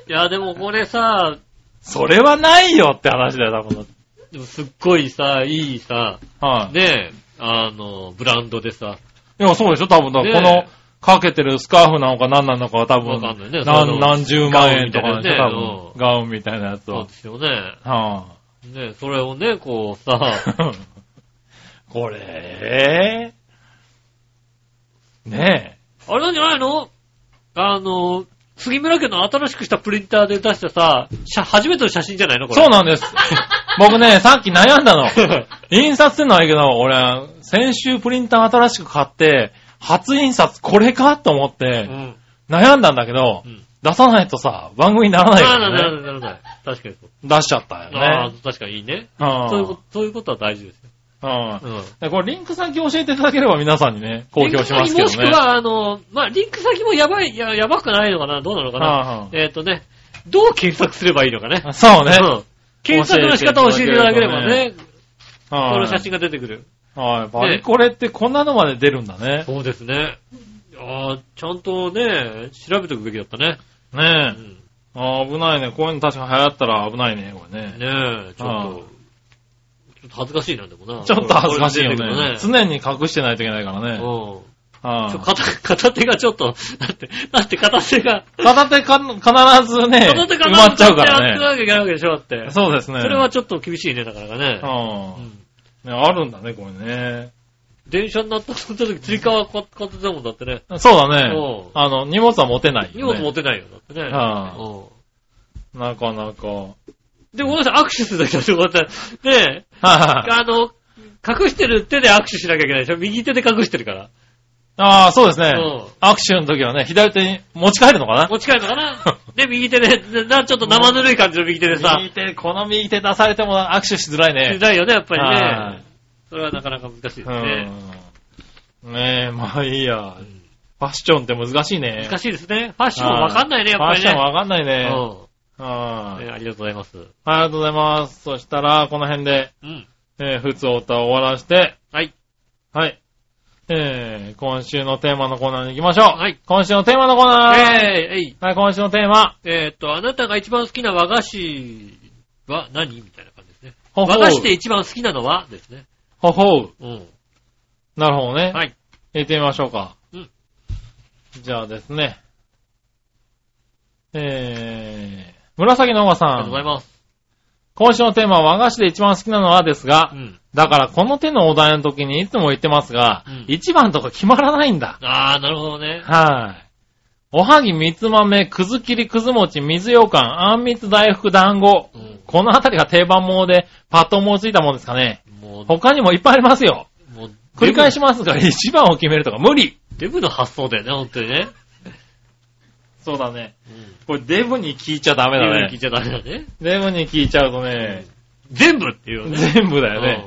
いや、でもこれさ、それはないよって話だよ、多分。でもすっごいさ、いいさ、はい、ねあの、ブランドでさ、いや、そうでしょ、多分。だこねの、かけてるスカーフなのか何なのかは多分、ね何、何十万円とかでしょ、ね分。ガウンみたいなやつをそうで。すよね。はねそれをね、こうさ、あ、これ、ねあれなんじゃないの？あの、杉村家の新しくしたプリンターで出したさ、写初めての写真じゃないの？え。これ。そうなんです。僕ね、さっき悩んだの。印刷ってのはいいけど、俺、先週プリンター新しく買って、初印刷これかと思っうて、ん。悩んだんだけど、うん。出さないとさ、番組にならないかなるほど、ならね。るほど、なるほど。確かに。出しちゃったよああね。、確かにいいね。うんそういうこと、そういうことは大事ですよ。うんうん。でこれリンク先教えていただければ皆さんにね、公表しますけどね。もしくは、あの、まあ、リンク先もやばい、や、やばくないのかな？どうなのかな、はあはあえっ、とね、どう検索すればいいのかね？そうね。うん。検索の仕方を教えていただければね、こはいの写真が出てくる。はい。バリコレってこんなのまで出るんだね。そうですね。ああ、ちゃんとね、調べておくべきだったね。うねえ。ん。あー危ないね。こういうの確か流行ったら危ないね、これね。ねえ、ちょっああと、ちょっと恥ずかしいな、でもな。ちょっと恥ずかしいよね。出てくる常に隠してないといけないからね。うん。はいちょ片片手がちょっと、だって、だって片手が、片手か、必ずね、片手が埋まっちゃうからやってなね。きゃいけないわけでしょ、だって。そうですね。それはちょっと厳しいね、なかなかね。う。うんんねあるんだね、これね。電車になった時、つり革買ってたもんだってね。そうだねうん。あの、荷物は持てないね。物持てないよ、だってね。はうんなかなか。で、ごめんなさい、握手するだけだと、こうやって、ね。あの、隠してる手で握手しなきゃいけないでしょ？右手で隠してるから。ああ、そうですねうん。握手の時はね、左手に持ち帰るのかな？持ち帰るのかな？で、右手で、ちょっと生ぬるい感じの右手でさ、右手、この右手出されても握手しづらいね。しないよね、やっぱりはね。それはなかなか難しいですいね。うん。ねえ、まあいいや。うんファッションって難しいね。難しいですね。ファッションわかんないね、やっぱりね。ファッションわかんないね。うんはいねありがとうございます。ありがとうございます。そしたら、この辺で、うん。えー、普通歌を終わらして、はい。はい。えー、今週のテーマのコーナーに行きましょう。はい。今週のテーマのコーナー。えー、えい。はい、今週のテーマ。えーっと、あなたが一番好きな和菓子は何？みたいな感じですね。ほほう和菓子で一番好きなのはですね。ほほう。うん。なるほどね。はい。行ってみましょうか。うんじゃあですね。えー、紫のおばさありがとうございん。ます。今週のテーマは和菓子で一番好きなのはですがう、ん。だからこの手のお題の時にいつも言ってますが、うん一番とか決まらないんだ。あー、なるほどね。はい。おはぎ、みつ豆、くず切り、くず餅、水羊羹、あんみつ、大福、団子。うん。このあたりが定番もので、パッと思いついたもんですかね。他にもいっぱいありますよ。繰り返しますが、一番を決めるとか無理。デブの発想だよね、本当にね。そうだね。うん。これデブに聞いちゃダメだね。デブに聞いちゃダメだね。デブに聞いちゃうとね、全部っていうね。全部だよね。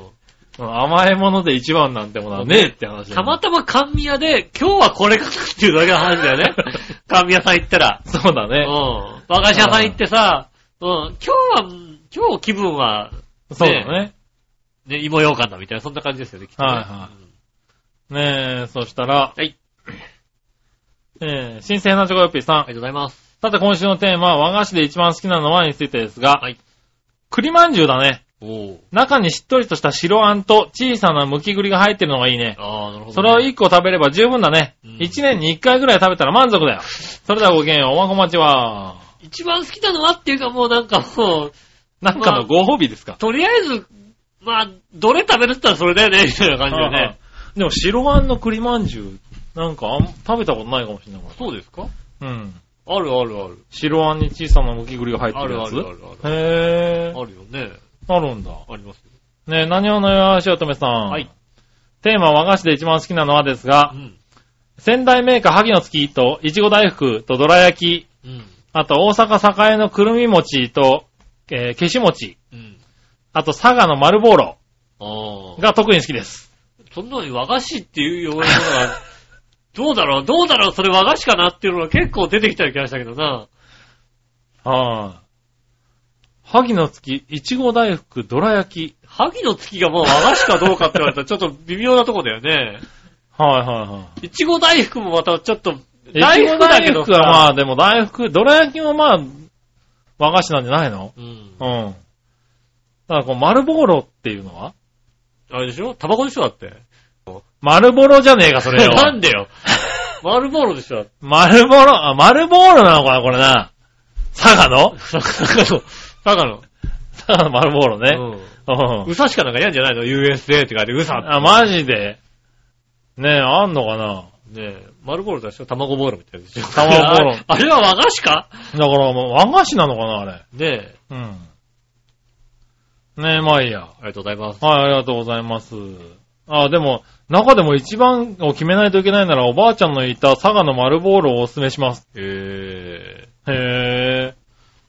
甘いもので一番なんてものはねえって話だよたまたま甘味屋で、今日はこれかなっていうだけの話だよね。甘味屋さん行ったら。うん。そうだね。和菓子屋さん行ってさ、うん。今日は、今日気分は、そうだね。ね、芋羊羹だみたいな、そんな感じですよね、きっとね。はいはいねえ、そしたら、はい。えー、新鮮なチョコヨッピーさん。ありがとうございます。さて今週のテーマは和菓子で一番好きなのはについてですが、はい。栗まんじゅうだね。おー。中にしっとりとした白あんと小さな剥き栗が入ってるのがいいね。あー、なるほど、ね。それを1個食べれば十分だねうん。一年に1回ぐらい食べたら満足だよ。それではごきげんよう、おまこまちは。一番好きなのはっていうかもうなんかもう、なんかのご褒美ですか、とりあえず、まあ、どれ食べるって言ったらそれだよね、みたいな感じでね。でも白あんの栗まんじゅう、なんかあん食べたことないかもしれない。そうですか？うん。あるあるある。白あんに小さな剥き栗が入ってあるるやつ？あるあるある。へー。あるよね。あるんだ。ありますよ。ねえ、何をのよしおとめさん。はい。テーマは和菓子で一番好きなのはですがう、ん。仙台メーカー萩の月と、いちご大福とどら焼き、うん。あと大阪栄のくるみ餅と、えー、消し餅、うん。あと佐賀の丸ボーロああ。が特に好きです。そんなのに和菓子っていうようなものが、どうだろうどうだろうそれ和菓子かなっていうのが結構出てきた気がしたけどな。は萩の月、いちご大福、どら焼き。萩の月がもう和菓子かどうかって言われたらちょっと微妙なとこだよね。はいはいはいちご大福もまたちょっと、い。大福だけどいちご大福はまあ、でも大福、どら焼きもまあ、和菓子なんじゃないの？うん。うん。だからこう、丸ボーロっていうのは？あれでしょ？タバコでしょだって。丸ボロじゃねえか、それよ。なんでよ。丸ボーロでしょ丸ボロ、あ、丸ボーロなのかな、これな。佐賀の？佐賀の、佐賀の。佐賀の丸ボーロね。うん。うさしかなんか嫌んじゃないの ?USA って書いてうさって。あ、マジで？ねえ、あんのかな？ねえ、丸ボーロでしょ？卵ボーロみたいでしょ卵ボーロあ あれは和菓子か？だからもう和菓子なのかな、あれ。ねえ、うん。ねえ、まあいいや。ありがとうございます。はい、ありがとうございます。あ、でも、中でも一番を決めないといけないなら、おばあちゃんのいた佐賀の丸ボーロをお勧めします。えへえ。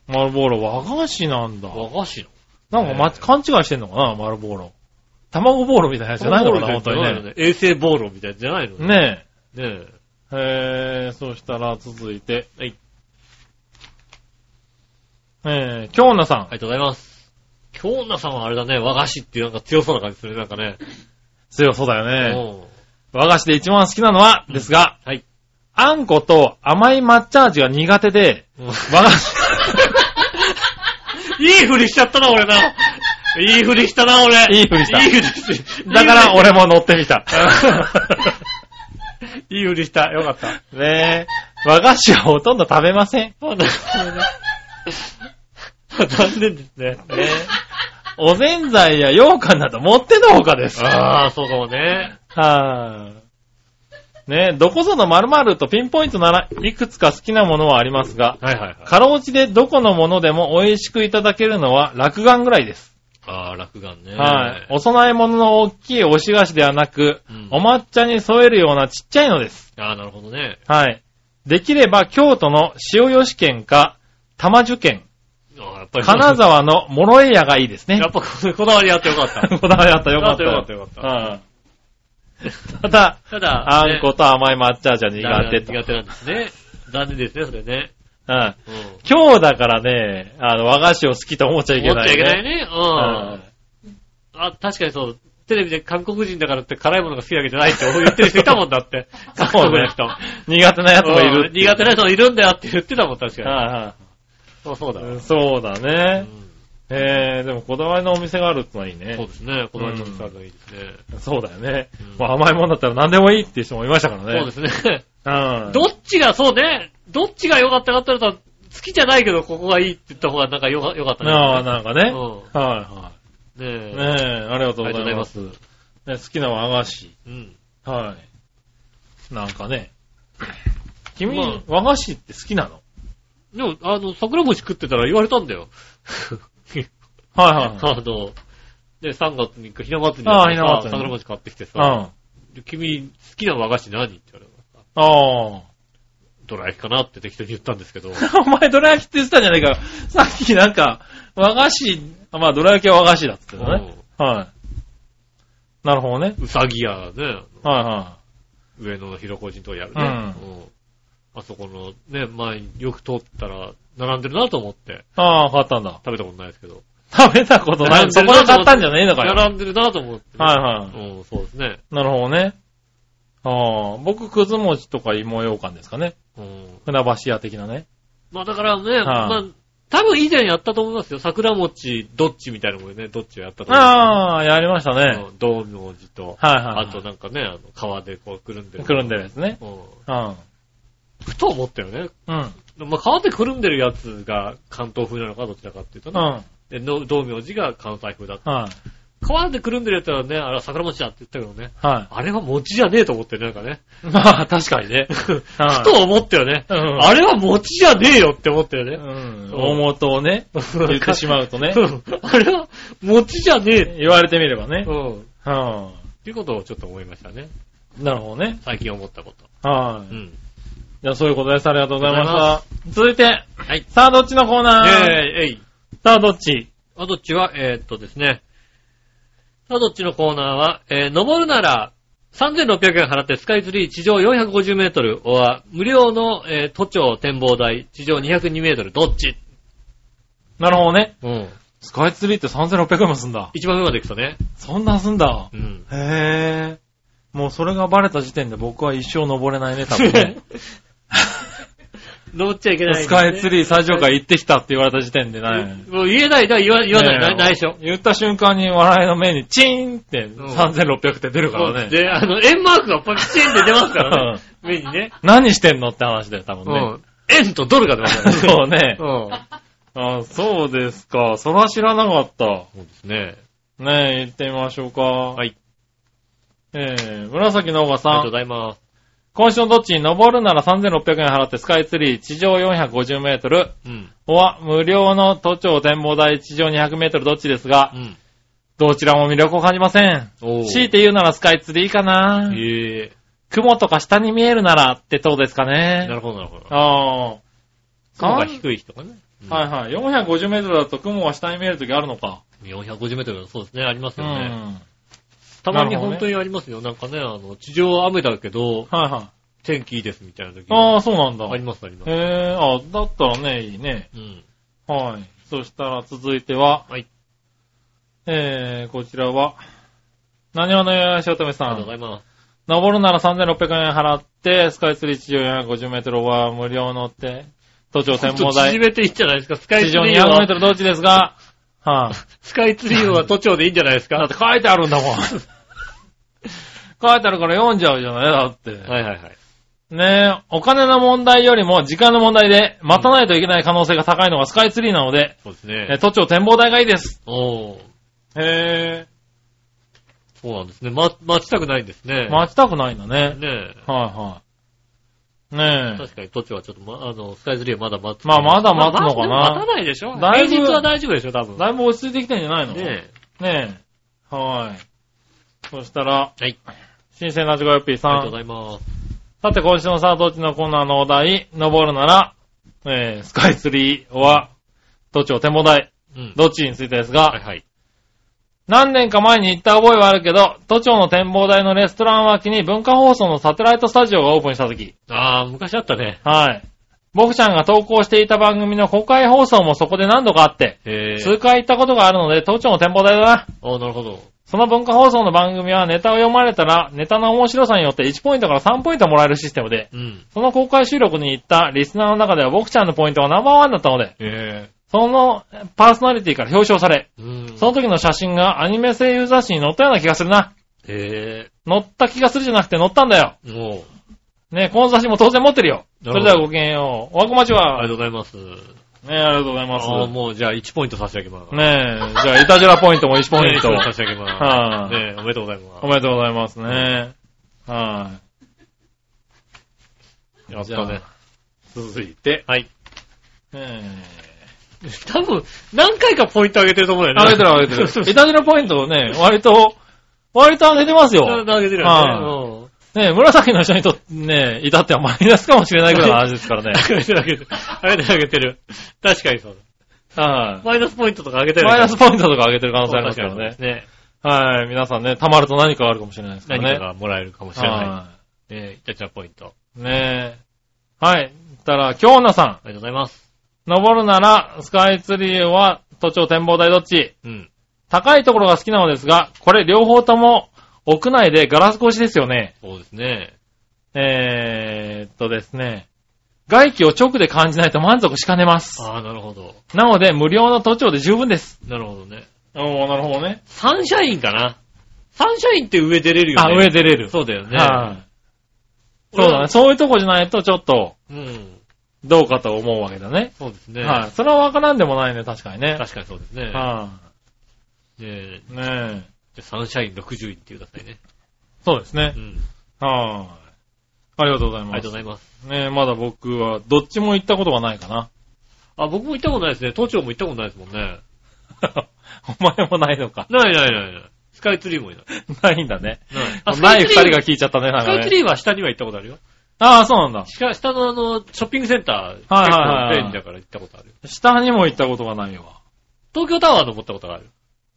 丸ボーロ、和菓子なんだー、。和菓子の？なんか、ま、勘違いしてんのかな、丸ボーロ。卵ボーロみたいなやつじゃないのかな、本当にね。衛星ボーロみたいじゃないの？ねえ。ねえ。え。へえ、そしたら続いて。はい。えー、京奈さんあ。りがとうございます。京奈さんはあれだね、和菓子っていうなんか強そうな感じするね、なんかね。強そうだよね。うん和菓子で一番好きなのは、ですが、はい。あんこと甘い抹茶味が苦手で、うん和菓子、いいふりしちゃったな、俺な。いいふりしたな、俺。いいふりしたいいふりしだから俺も乗ってみた。いいふりした。よかった。ねえ、和菓子はほとんど食べません。あなるほどね 残念ですね。ねえおぜんざいや羊羹など持ってのほかです。ああ、そうかもね。はい、ねえ、どこぞの〇〇とピンポイントならいくつか好きなものはありますが、はいはいはい。かろうじでどこのものでも美味しくいただけるのは落眼ぐらいです。ああ、落眼ね。はい。お供え物の大きい押し菓子ではなく、うんお抹茶に添えるようなちっちゃいのです。ああ、なるほどね。はい。できれば京都の塩吉県か玉樹県、ぱり。金沢の諸江屋がいいですねや。っぱこ こだわりあってよかった。こだわりあったよかった。よかったよかったうんただ、ただ、あんこと甘い抹茶味は苦手と。苦手なんですね。残念ですね、それね。うん。うん。今日だからね、あの、和菓子を好きと思っちゃいけ思っちゃない、けないね。ううんん。あ、確かにそう。テレビで韓国人だからって辛いものが好きだけじゃないって言ってる人いたもんだって。韓 そうね国の人。苦手なやつもいるうん。苦手な人もいるんだよって言ってたもん、確かに。はいはいそうだ。うんそうだうね。んえー、でもこだわりのお店があるってのはいいね。そうですね。この間のスタートがいいですね。そうだよね。うんまあ甘いもんだったら何でもいいっていう人もいましたからね。そうですね。うん。どっちが、そうね。どっちが良かったかって言ったら、好きじゃないけど、ここがいいって言った方がなんかよかったね。ああ、なんかね。うはいはねい。え。ねえ、ありがとうございます。ありね、好きな和菓子。うん。はい。なんかね。君、まあ和菓子って好きなの？でも、あの、桜餅食ってたら言われたんだよ。はいはいはい。あの、で、3月3日、ひな祭りああ桜餅買ってきてうん。さ、あで君、好きな和菓子何って言われたからさ、あ。どら焼きかなって適当に言ったんですけど、お前、どら焼きって言ってたんじゃないか。さっきなんか、和菓子、まあ、どら焼きは和菓子だって言ってたね。はい。なるほどね。うさぎ屋ね、はいは上野の広小路のとこやるね。うんうんあそこのね、前によく通ったら、並んでるなと思って、い。ああ、買ったんだ。食べたことないですけど。食べたことない。そこで買ったんじゃねえのかよ。並んでるなと思って。はいはい。うん、そうですね。なるほどね。ああ、僕、くず餅とか芋羊羹ですかね。うん。船橋屋的なね。まあだからね、まあ、多分以前やったと思いますよ。桜餅、どっちみたいなもんね、どっちをやったと思いまああ、やりましたす。ね。うん道明寺と、はいはいはい。あとなんかね、あの、川でこうくるんでる。くるんでるやつね。うん。うん。ふと思ったよね。うん。まあ川でくるんでるやつが関東風なのかどちらかっていうとね。うん。で、の道明寺が関西風だった。はい。川でくるんでるやつはね、あれは桜餅だって言ったけどね。はあれは餅じゃねえと思ってね、なんかね。い。まあ、確かにね。ふと思ったよね。うんあれは餅じゃねえよって思ったようね。ん。大元をね、言ってしまうとね、うんあれは餅じゃねえ。言われてみればねう。ん。っはていうことをちょっと思いましたね。い。なるほどね。最近思ったこと。はい。うん。じゃあ、そういうことです。ありがとうございましあた。続いて、はい。さあ、どっちのコーナー？えー、えい。さあ、どっち？あ、どっちは、えーっとですね。さあ、どっちのコーナーは、えー、登るなら、3600円払ってスカイツリー地上450メートル、は、無料の、えー都庁展望台地上202メートル、どっち？なるほどね。うん。スカイツリーって3600円もすんだ。一番上まで行くとね。そんなすんだ。うん。へえ。もうそれがバレた時点で僕は一生登れないね、多分ね。登っちゃいけない、スカイツリー最上階行ってきたって言われた時点でね。もう言えない、だ言わ言わない、ないないでしょ。言った瞬間に笑いの目にチーンってん3600って出るからね。で、あの、円マークがパチンって出ますからね。目にね。何してんのって話だよ、多分ね。うん。円とドルが出ますからね。そうね。うん。あそうですか。そら知らなかった。そうですね。ねえ、行ってみましょうか。はい。えー、紫のおばさんありがとうご。ざいます。今週のどっちに登るなら3600円払ってスカイツリー地上450メートル。うん。は無料の都庁展望台地上200メートルどっちですがう、ん。どちらも魅力を感じません。おー強いて言うならスカイツリーかな。ええ雲とか下に見えるならってとこですかね。なるほど、なるほど。あ雲が低い人がね。あ。はいはい。450メートルだと雲が下に見えるときあるのか。450メートル、そうですね、ありますうん。よね。はたまに本当にありますよ。なんかね、あの、地上は雨だけど、いはい。天気いいですみたいな時ああ、そうなんだ。あります、あります。へえ、あ、だったらね、いいね。うん。はい。そしたら続いては、はい。えー、こちらは、何話のよしおとめさありがとうござん。います。登るなら3600円払って、スカイツリー地上450メートルは無料乗って、都庁展望台縮、めていいんじゃないですか？スカイ地上200ツリーはメート、ルどっちですが、はい、スカイツリーは都庁でいいんじゃないですか？だって書いてあるんだもん。書いてあるから読んじゃうじゃない？だって。はいはいはい。ねえ、お金の問題よりも時間の問題で待たないといけない可能性が高いのがスカイツリーなので、そうですえね。都庁展望台がいいです。おー。へそうなんですね。ま、待ちたくないんですねえ、。待ちたくないんだね。ねはいはい。え。ねえ。確かに都庁はちょっとま、あの、スカイツリーはまだ待つ。まあまだ待つのかなまあ待たないでしょ平日は大丈夫でしょ、多分。だいぶ落ち着いてきてんじゃないの？ねねえ。はい。そしたら、え。はい。新鮮なじごよっぴーさありがとうごん。ざいます。さて今週のさあどっちのコーナーのお題、登るなら、えー、スカイツリーは、都庁展望台、うん。どっちについてですが、はいはい。何年か前に行った覚えはあるけど、都庁の展望台のレストラン脇に文化放送のサテライトスタジオがオープンした時、ああ、昔あったね。はい。僕ちゃんが投稿していた番組の公開放送もそこで何度かあって。数回行ったことがあるので、都庁の展望台だな。ああ、なるほど。その文化放送の番組はネタを読まれたら、ネタの面白さによって1ポイントから3ポイントもらえるシステムで、うん。その公開収録に行ったリスナーの中では僕ちゃんのポイントがナンバーワンだったので、へそのパーソナリティから表彰され、え。うん。その時の写真がアニメ声優雑誌に載ったような気がするな。へ載った気がするじゃなくて載ったんだよ。ねこの雑誌も当然持ってるよ。それではごきげんよう。おわこまちあは。りがとうございます。ねありがとうございます。ああ、もう、じゃあ1ポイント差し上げます。ねえ、じゃあ、イタジェラポイントも1ポイント。ね差し上げます。はいねえ、おめでとうございます。おめでとうございますね。はやったね。い。続いて、はい。え 多分、何回かポイント上げてると思うよね。ー、上げてる上げてる。イタジェラポイントをね、割と、割と上げてますよ。上げてるよね。ね紫の人にとってね、至ってはマイナスかもしれないぐらいの話ですからね。上げてる上げてる。上げてる上げてる。確かにそうはだ。マイナスポイントとか上げてい。る。マイナスポイントとか上げてる可能性ありますからねね。はい。皆さんね、溜まると何かがあるかもしれないですからね。何かがもらえるかもしれな。はいねえ、イタチャポイント。い。ねえ。はい。たら、京奈さん。ありがとうございます。登るなら、スカイツリーは都庁展望台どっち？うん。高いところが好きなのですが、これ両方とも屋内でガラス越しですよね。そうですね。えーっとですね。外気を直で感じないと満足しかねます。ああ、なるほど。なので、無料の都庁で十分です。なるほどね。おー、なるほどね。サンシャインかな？サンシャインって上出れるよね。あ、上出れる。そうだよね。はい。そうだね。そういうとこじゃないとちょっと、うん。どうかと思うわけだね。そうですね。はい。それはわからんでもないね、確かにね。確かにそうですね。はねえい。ねえ。じゃあサンシャイン60位って言ってくださいね。そうですねう。ん。はい。ありがとうございます。ありがとうございます。ねえ、まだ僕は、どっちも行ったことがないかな。あ、僕も行ったことないですね。都庁も行ったことないですもんね。お前もないのか。ないないないない。スカイツリーもいない。ないんだね。ない。ない二人が聞いちゃったね、なんスカイツかね。リーは下には行ったことあるよ。ああ、そうなんだ。下下のあの、ショッピングセンター、結はいはいはい構便利だから行ったことあるよ。下にも行ったことがないわ。東京タワー登ったことがある。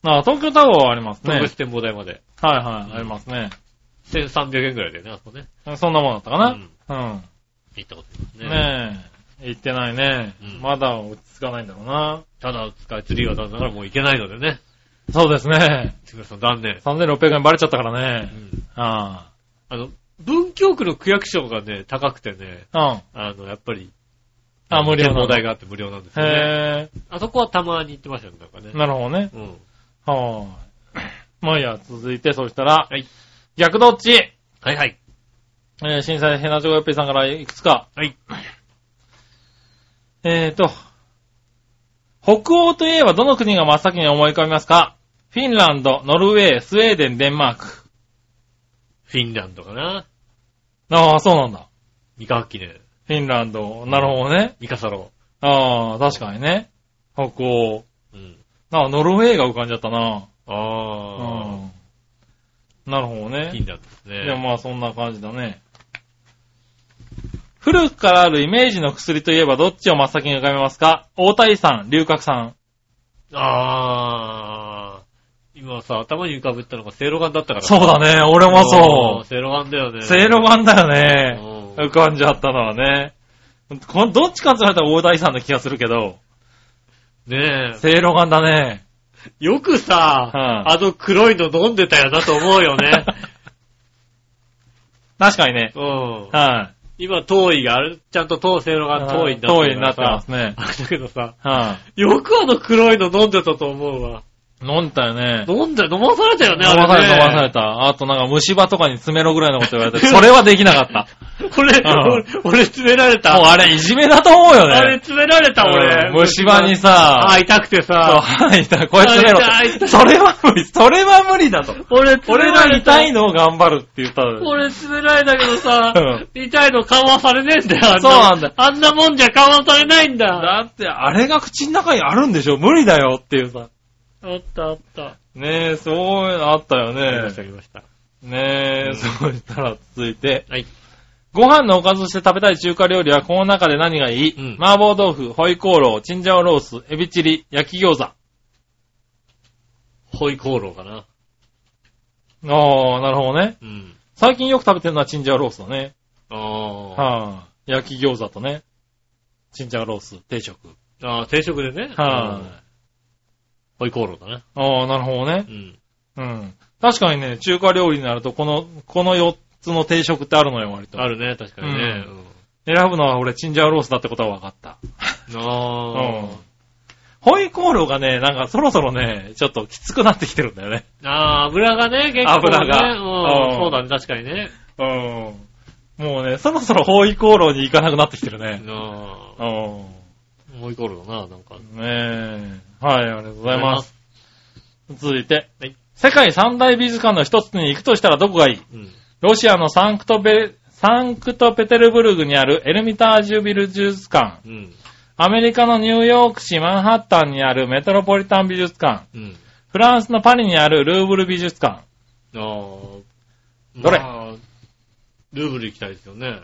ああ、東京タワーはありますね。はい特別展望台まで。はい、ありますね。1300円くらいでね、あそこね。そんなもんだったかな？うんうん。行ったことありますね。ね行ってないね。うんまだ落ち着かないんだろうな。ただ、スカイツリーはだからもう行けないのでね。そうですね。つぐらさん残念。3600円バレちゃったからうね。んああの、文京区の区役所がね、高くてね、あ。あの、やっぱり、あ無料なの展望台があって無料なんですうん。よね。へあそこはたまに行ってましたよね、なんかねえ。。なるほどね。うん。はーい。まあいいや、続いて、そしたら、はい。逆どっち？はいはい。えー、震災ヘナチョコヨッピーさんからいくつか？はい。えーと、北欧といえばどの国が真っ先に思い浮かびますか？フィンランド、ノルウェー、スウェーデン、デンマーク。フィンランドかな？ああ、そうなんだ。二学期ね。フィンランド。なるほどね。ミカサロ。ああ、確かにね。北欧。うん。あノルウェーが浮かんじゃったな。あうあ、ん。なるほどね。ランドですね。いや、まあそんな感じだね。古くからあるイメージの薬といえばどっちを真っ先に浮かべますか？大谷さん、龍角さん。ああ、今さ、頭に浮かぶったのがセイロガンだったから。そうだね、俺もそセイロガンだよね。う。セイロガンだよね。うん浮かんじゃったのはね。こどっちかって言われたら大谷さんの気がするけど、ねえ。セイロガンだね。よくさ、うんあの黒いの飲んでたよなと思うよね。確かにね。うん。はい、今、遠いがある、ちゃんと遠セイロガン遠いになってるからさ遠いになってますね。あ れだけどさ、はい、よくあの黒いの飲んでたと思うわ。飲んだよね。飲んで、飲まされたよね、飲あれね。まされた、飲まされた。あとなんか虫歯とかに詰めろぐらいのこと言われて、それはできなかった。これ、ん俺、俺詰められた。もうあれいじめだと思うよね。あれ詰められた、俺。うん虫歯にさあ、痛くてそう、さ、はい、これ詰めろと。あ痛い痛いそれは無理、それは無理だと。俺詰俺がめられた。痛いのを頑張るって言ったのに。俺詰められたけどさうん、痛いの緩和されねえんだよ、あそうなんだあんなもんじゃ緩和されないんだ。だって、あれが口の中にあるんでしょ無理だよっていうさ。あったあった。ねえ、そういうのあったよありねました、あ。りました。ねえ、うんそうしたら続いて。はい。ご飯のおかずとして食べたい中華料理はこの中で何がいい、うん麻婆豆腐、ホイコーロー、チンジャオロース、エビチリ、焼き餃子。あホイコーローかな。あ、なるほどね。うん。最近よく食べてるのはチンジャオロースだね。ああ。はあ、焼き餃子とね。チンジャオロース、定食。ああ、定食でね。はうんホイコーローだね。い、ああ、なるほどねう。ん。うん。確かにね、中華料理になると、この、この4つの定食ってあるのよ、割と。あるね、確かにね。選ぶのは俺、チンジャオロースだってことは分かった。うん。うあん。ホイコーローがね、なんかそろそろね、ちょっときつくなってきてるんだよね。あ。ああ、油がね、結構ね。油がううんん。そうだね、確かにね。うん。もうね、そろそろホイコーローに行かなくなってきてるね。ああ。うん。ホイコーローだな、なんか。ねえ。はい、ありがとうございます。続いて、はい世界三大美術館の一つに行くとしたらどこがいい？うん。ロシアのサンクトベ、サンクトペテルブルグにあるエルミタージュ美術館。うん。アメリカのニューヨーク市マンハッタンにあるメトロポリタン美術館。うん。フランスのパリにあるルーブル美術館。ああ。どれ？まあルーブル行きたいですよね。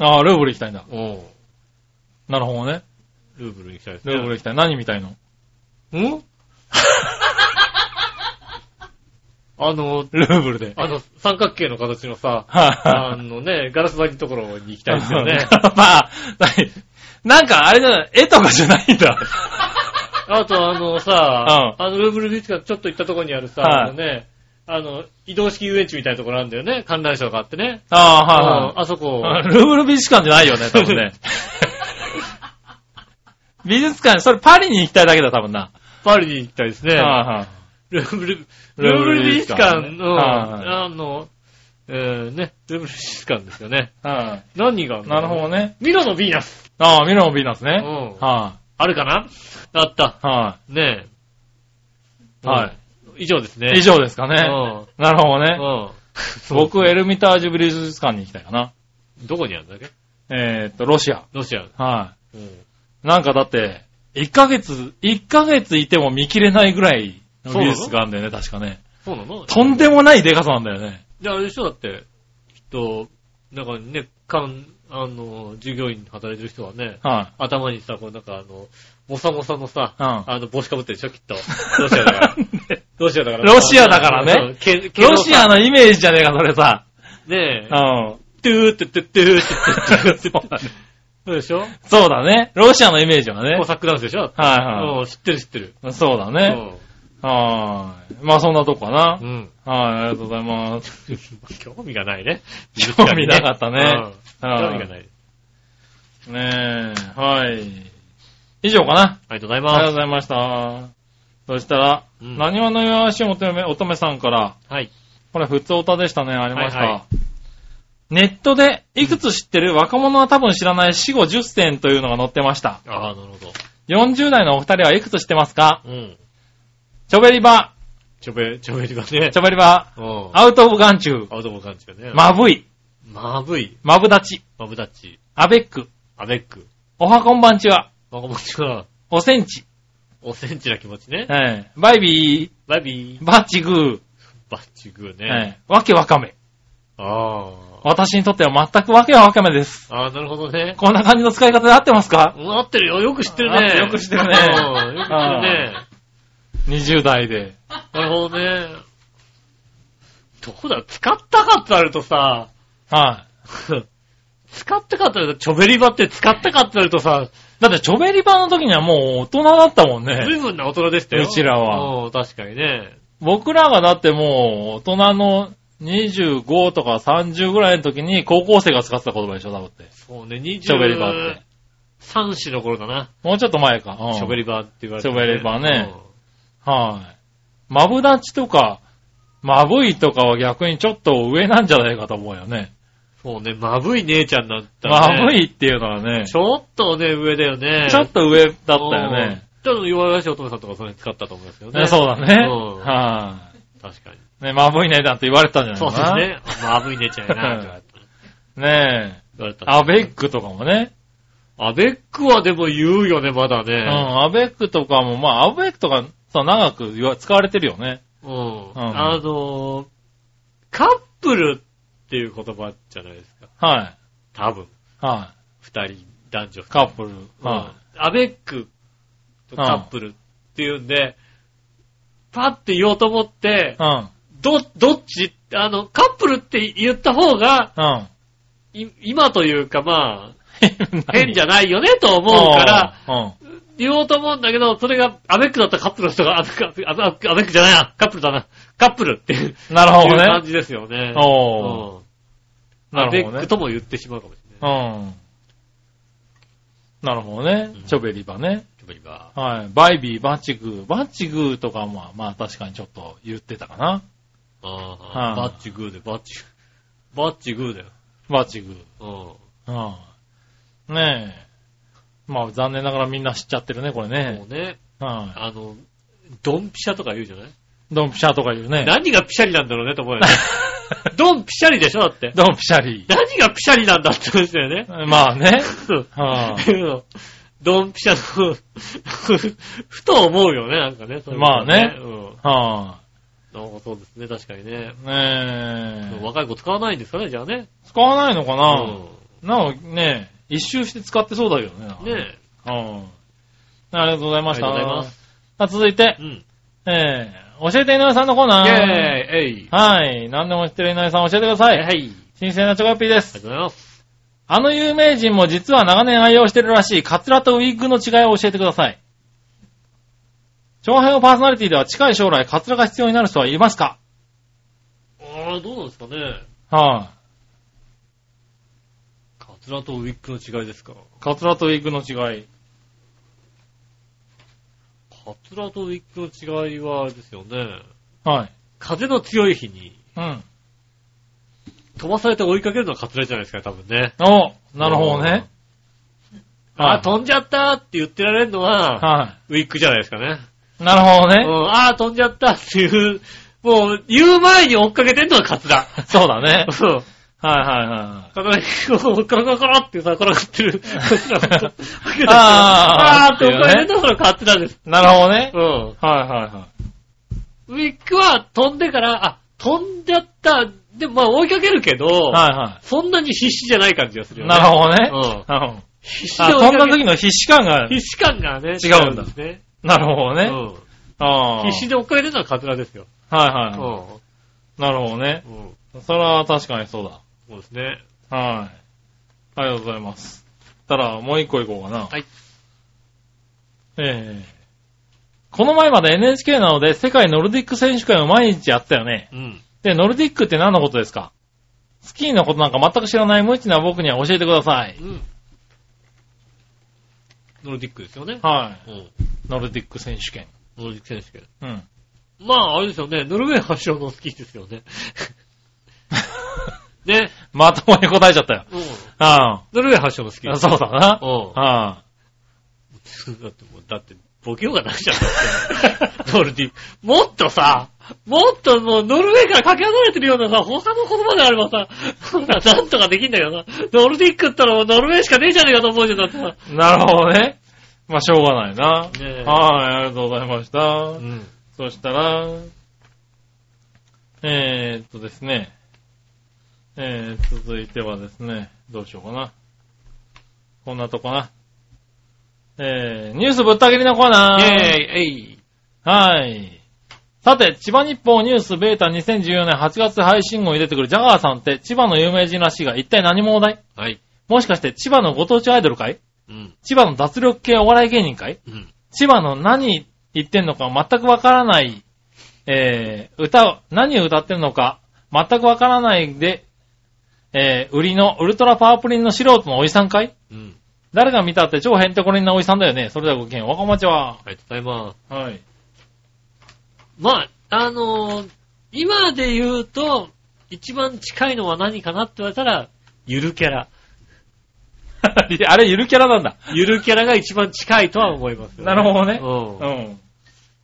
ああ、ルーブル行きたいんだ。うん。なるほどね。ルーブル行きたいですね。ルーブル行きたい。何みたいの？ん？あの、ルーブルで。あの、三角形の形のさ、はあのね、ガラス張りのところに行きたいですよね。まあ、なんかあれだ、絵とかじゃないんだ。あとあのさ、あのルーブル美術館ちょっと行ったところにあるさ、はいあのね、あの、移動式遊園地みたいなところあるんだよね。観覧車があってね。ああ、はいはいうんあそこ、あルーブル美術館じゃないよね、多分ね。美術館、それパリに行きたいだけだ、多分な。パリに行きたいですね。はいはいルーブル、ルルーブル美術術館の、はいあの、えー、ね、ルーブル美術館ですよね。は何があるい。なるほどね。ね。ミロのヴィーナス。ああ、ミロのヴィーナスね。うん。はあるかな？あった。い。はねえ。はいうん。以上ですね。い。以上ですかね。うん。なるほどね。うん。僕、エルミタージュ美術館に行きたいかな。どこにあるんだっけ？えーっと、ロシア。ロシア。はうん。い。なんかだって、1ヶ月、1ヶ月いても見切れないぐらいの美術館あるんだよね、確かね。そうなの？とんでもないデカさなんだよね。じゃあ、あれでしょだって、きっと、なんかね、かん、あの、従業員働いてる人はね、は頭にさ、こうなんかあの、もさもさのさ、うんあの、帽子かぶってるでしょきっと。ロシアだから。ロシアだから。ロシアだからね。ロシアのイメージじゃねえか、それさ。ねえう、ん。トゥーってってってーってってってってそうでしょ？そうだね。ロシアのイメージはねコ。サックダンスでしょ？はいはうん、知ってる知ってる。い。そうだね。はーい。まあそんなとこかなう。ん。はい、ありがとうございます。興味がないね。興味なかったね興味がない。ねえ、はい。以上かな。ありがとうございありがとうごまざいました。そしたら、うん何話のよし乙女乙女さんから、す。はい。これ普通歌でしたね、ありました。はいはいネットで、いくつ知ってる？若者は多分知らない死後10選というのが載ってました。ああ、なるほど。40代のお二人はいくつ知ってますか？うん。チョベリバ、ちょべ、ちょべりがね。チョベリバ、うん。アウトオブ眼中、アウトボ感じがね。マブイ、まぶい。マブダチ、まぶだち。アベック、アベック。おはこんばんちは、まこもちは、おセンチ、おセンチな気持ちね。えーバイビー、バイビー。バッチグー、バッチグーね。えーわけわかめ。あ私にとっては全くわけわかめです。あ。ああ、なるほどね。こんな感じの使い方で合ってますか？うん合ってるよ。よく知ってるね。よく知ってるねうんよく知ってるね。?20 代で。なるほどね。どうだ、使ったかって言われるとさ、は 使ったかって言われると、チョベリバって使ったかって言われるとさ、い。だって、チョベリバの時にはもう大人だったもんね。随分な大人でしたよ。うちらはうん、確かにね。僕らがだってもう、大人の25とか30ぐらいの時に高校生が使ってた言葉でしょ、多分って。そうね、20チョベリバって。3子の頃だな。もうちょっと前か。うんチョベリバって言われて、チョベリバねはい。マブダチとか、マブイとかは逆にちょっと上なんじゃないかと思うよね。うんそうね、まぶい姉ちゃんだったらね。マブイっていうのはね、ちょっとね、上だよね。ちょっと上だったよね。うん。ちょっと弱々しいお父さんとかそれ使ったと思いますよね。ねそうだね。うんは確かに。い。ね、マブイねだって言われてたんじゃないそうかな。ですね。まぶい姉ちゃんやな、って言われた。ねえ。言われたアベックとかもね。アベックはでも言うよね、まだうん、ね。アベックとかも、まあ、アベックとかさ、長く言わ使われてるよね。うん。んあのー、カップルっていう言葉じゃないですか。はい。多分。は二人、男女い。カップル。うんはアベックとカップルっていうんで、パって言おうと思ってい。、うん。ど、どっち？あの、カップルって言った方が、うん。い今というかまあ、変じゃないよねと思うから、うん。言おうと思うんだけど、それがアベックだったカップルの人が、アベック、アベックアベックじゃないな、カップルだな、カップルっていうなるほどね。いう感じですよね。おー。うんなるほどねアベック。とも言ってしまうかもしれない。うん。なるほどねうん。チョベリバね。チョベリバはい。バイビー、バッチグー。バッチグーとかも、まあ確かにちょっと言ってたかな。あはいあ、バッチグーで、バッチ、バッチグーだよ。バッチグうん。ー。うん。ねえ。まあ残念ながらみんな知っちゃってるね、これねも。うね、はあの、ドンピシャとか言うじゃない？い。ドンピシャとか言うね。何がピシャリなんだろうねと思うよね。ドンピシャリでしょ？だって。ドンピシャリ。何がピシャリなんだって話だよね。まあね。ドンピシャの、ふと思うよね、なんかね。まあねうん。い。はなんかそうですね、確かにね。い。ねえ。若い子使わないんですかね、じゃあね。使わないのかうななんかね、一周して使ってそうだけどね。ねうん。ありがとうございました。ありがとうございますさあ続いてえ。う、ん。えー、教えて井上さんのコーナー。イェーイえいはい。何でも知ってる井上さん教えてください。はい。あり新鮮なチョコヨッピーでがす。とうございます。あの有名人も実は長年愛用してるらしいカツラとウィッグの違いを教えてください。長編パーソナリティでは近い将来カツラが必要になる人はいますか？ああ、どうなんですかね。はカツラとウィッグの違いですか？い。カツラとウィッグの違い。カツラとウィッグの違いは、ですよね。はい。風の強い日にうん。飛ばされて追いかけるのはカツラじゃないですか、多分ね。おなるほどね。あー、飛んじゃったって言ってられるのは、はウィッグじゃないですかね。い。なるほどね。うん、あー、飛んじゃったっていう、もう、言う前に追っかけてんのはカツラ。そうだね。そう。はいはいはカツラにこう、コロコロコロってさ、転がってるカツラあーあーって追っかけてんのはそのカツラです。い。なるほどねう。ん。はいはいはウィッグは飛んでから、あ、飛んじゃった。でもまあ追いかけるけど、い。はいはそんなに必死じゃない感じがするい。よね。なるほどね。うん。うん。必死であ、追いかけそんな時の必死感が、必死感がね、違うんだね。なるほどね。うん。ああ。必死で追っかけてるのはカツラですよ。はいうはい。ん。なるほどね。うん。それは確かにそうだ。そうですね。はい。ありがとうございます。たら、もう一個いこうかな。はい。ええこの前まで NHK なので世界ノルディック選手権を毎日やったよね。うん。で、ノルディックって何のことですか？スキーのことなんか全く知らない無知な僕には教えてください。うん。ノルディックですよね。はい。うん。ノルディック選手権。ノルディック選手権。うん。まあ、あれですよね。ノルウェー発祥のスキーですよね。ね。まともに答えちゃったよ。うん。あノルウェー発祥のスキーあ。そうだな。うん。あだってもう、だって、ボケようがないじゃん。ノルディもっとさ、もっともうノルウェーからかけ離れてるようなさ、他の言葉であればさ、そんななんとかできんだけどな。ノルディックったらもうノルウェーしかねえじゃねえかと思うじゃん、だってさ。あ。なるほどね。まあ、しょうがないな。はい、ありがとうございました。うん。そしたら、えーっとですね。えー、続いてはですね、どうしようかな。こんなとこな。えー、ニュースぶった切りのコーナー。イェーイ、えい。はい。さて、千葉日報ニュースベータ2014年8月配信号に出てくるジャガーさんって千葉の有名人らしいが一体何者だい？はい。もしかして千葉のご当地アイドルかい？うん。千葉の脱力系お笑い芸人かい？うん。千葉の何言ってんのか全くわからない、えー、歌を、何を歌ってるのか全くわからないで、えー、売りのウルトラパワープリンの素人のおじさんかい？うん。誰が見たって超ヘンテコリンなおじさんだよね。それではごきげん、若町は。ありがとうございます。はい。まあ、あのー今で言うと、一番近いのは何かなって言われたら、ゆるキャラ。あれ、ゆるキャラなんだ。ゆるキャラが一番近いとは思いますよ、なるほどねうんうん。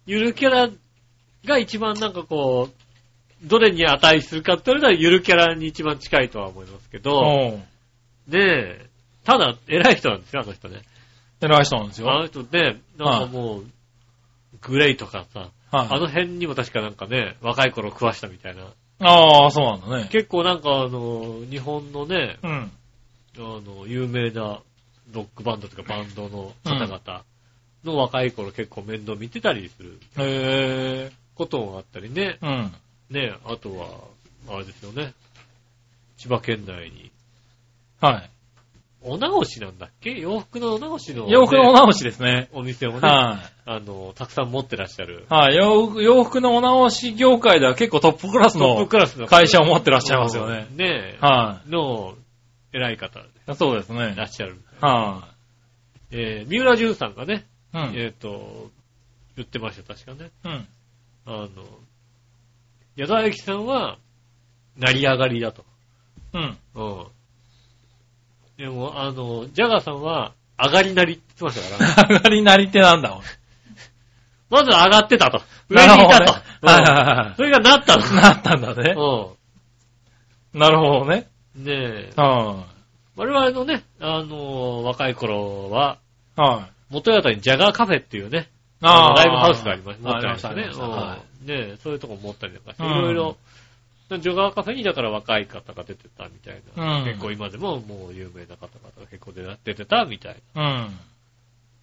ゆるキャラが一番なんかこう、どれに値するかって言われたらゆるキャラに一番近いとは思いますけど、うん。ねえ、ただ偉い人なんですよ、あの人ね。偉い人なんですあのよ。人ね、なんかもう、グレイとかさ、はい。あの辺にも確かなんかね、若い頃食わしたみたいな。ああ、そうなんだね。結構なんかあの、日本のね、うん。あの、有名なロックバンドとかバンドの方々の若い頃結構面倒見てたりするへえ。こともあったりね。うん。ね、あとは、あれですよね。千葉県内に、はい。お直しなんだっけ？洋服のお直しの、ね、洋服のお直しですね。お店をね、はい。あの、たくさん持ってらっしゃる。はい。洋服洋服のお直し業界では結構トップクラストップのクラスの会社を持ってらっしゃいますよね。うんねはの、偉い方い。そうですねいら。っしゃる。はえー、三浦淳さんがね、い。うん。えっ、と、言ってました、確かね。うん。あの、矢沢永吉さんは、成り上がりだと。うん。うん。でも、あの、ジャガーさんは、上がりなりって言ってましたから、上がりなりってなんだ、おい まず上がってたと。上にいたと。はいはいはいうんそれがなったの。なったんだね。うなるほどね。ん。ねえ。は我々のね、あの、若い頃は、い。はい。元々にジャガーカフェっていうね、あーライブハウスがありました。持ってましたましたね。ありましたはうんねえ、そういうとこ持ったりとかして、うんいろいろ、ジョガーカフェにだから若い方が出てたみたいな。うん結構今でももう有名な方々が結構出出てたみたいうん。な。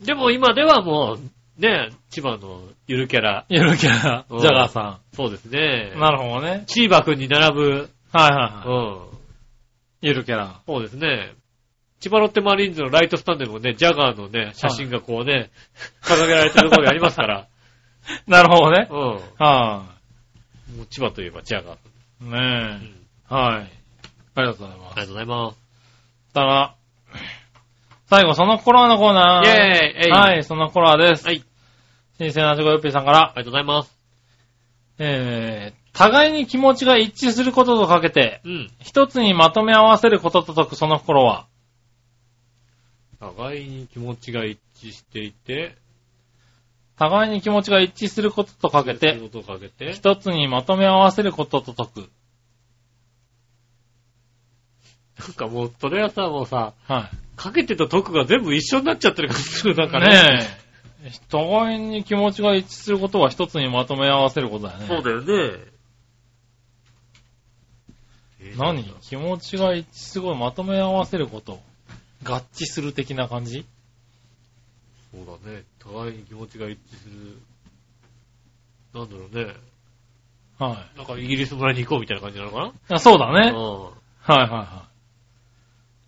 でも今ではもう、ねえ、千葉のゆるキャラ。ゆるキャラ、うんジャガーさそうですね。ん。なるほどね。チーバくんに並ぶ、はいはいはい。うん。ゆるキャラ。そうですね。千葉ロッテマリーンズのライトスタンドにもね、ジャガーのね、写真がこうね、掲げられてるところにありますから。なるほどねう。ん。はもう千葉といえばジャガー。い。うんねえ。はい。ありがとうございます。ありがとうございます。たら、最後、その頃のコーナー。イェーイはい、その頃です。はい。新鮮なチョコヨッピーさんからあ、りがとうございます。えー、互いに気持ちが一致することとかけて、うん。一つにまとめ合わせることと解くその頃は、互いに気持ちが一致していて、互いに気持ちが一致することとかけ仕て、一つにまとめ合わせることと解く。なんかもう、それはさ、もうさ、はかけてと解くが全部一緒になっちゃってる感じする、なんい。かね。ねえ。互いに気持ちが一致することは一つにまとめ合わせることだよね。そうだよね。えー何？気持ちが一致すること、まとめ合わせること。合致する的な感じ？そうだね。互いに気持ちが一致する。なんだろうね。はい。なんかイギリス村に行こうみたいな感じなのかあそうだね。なうん。はいはいは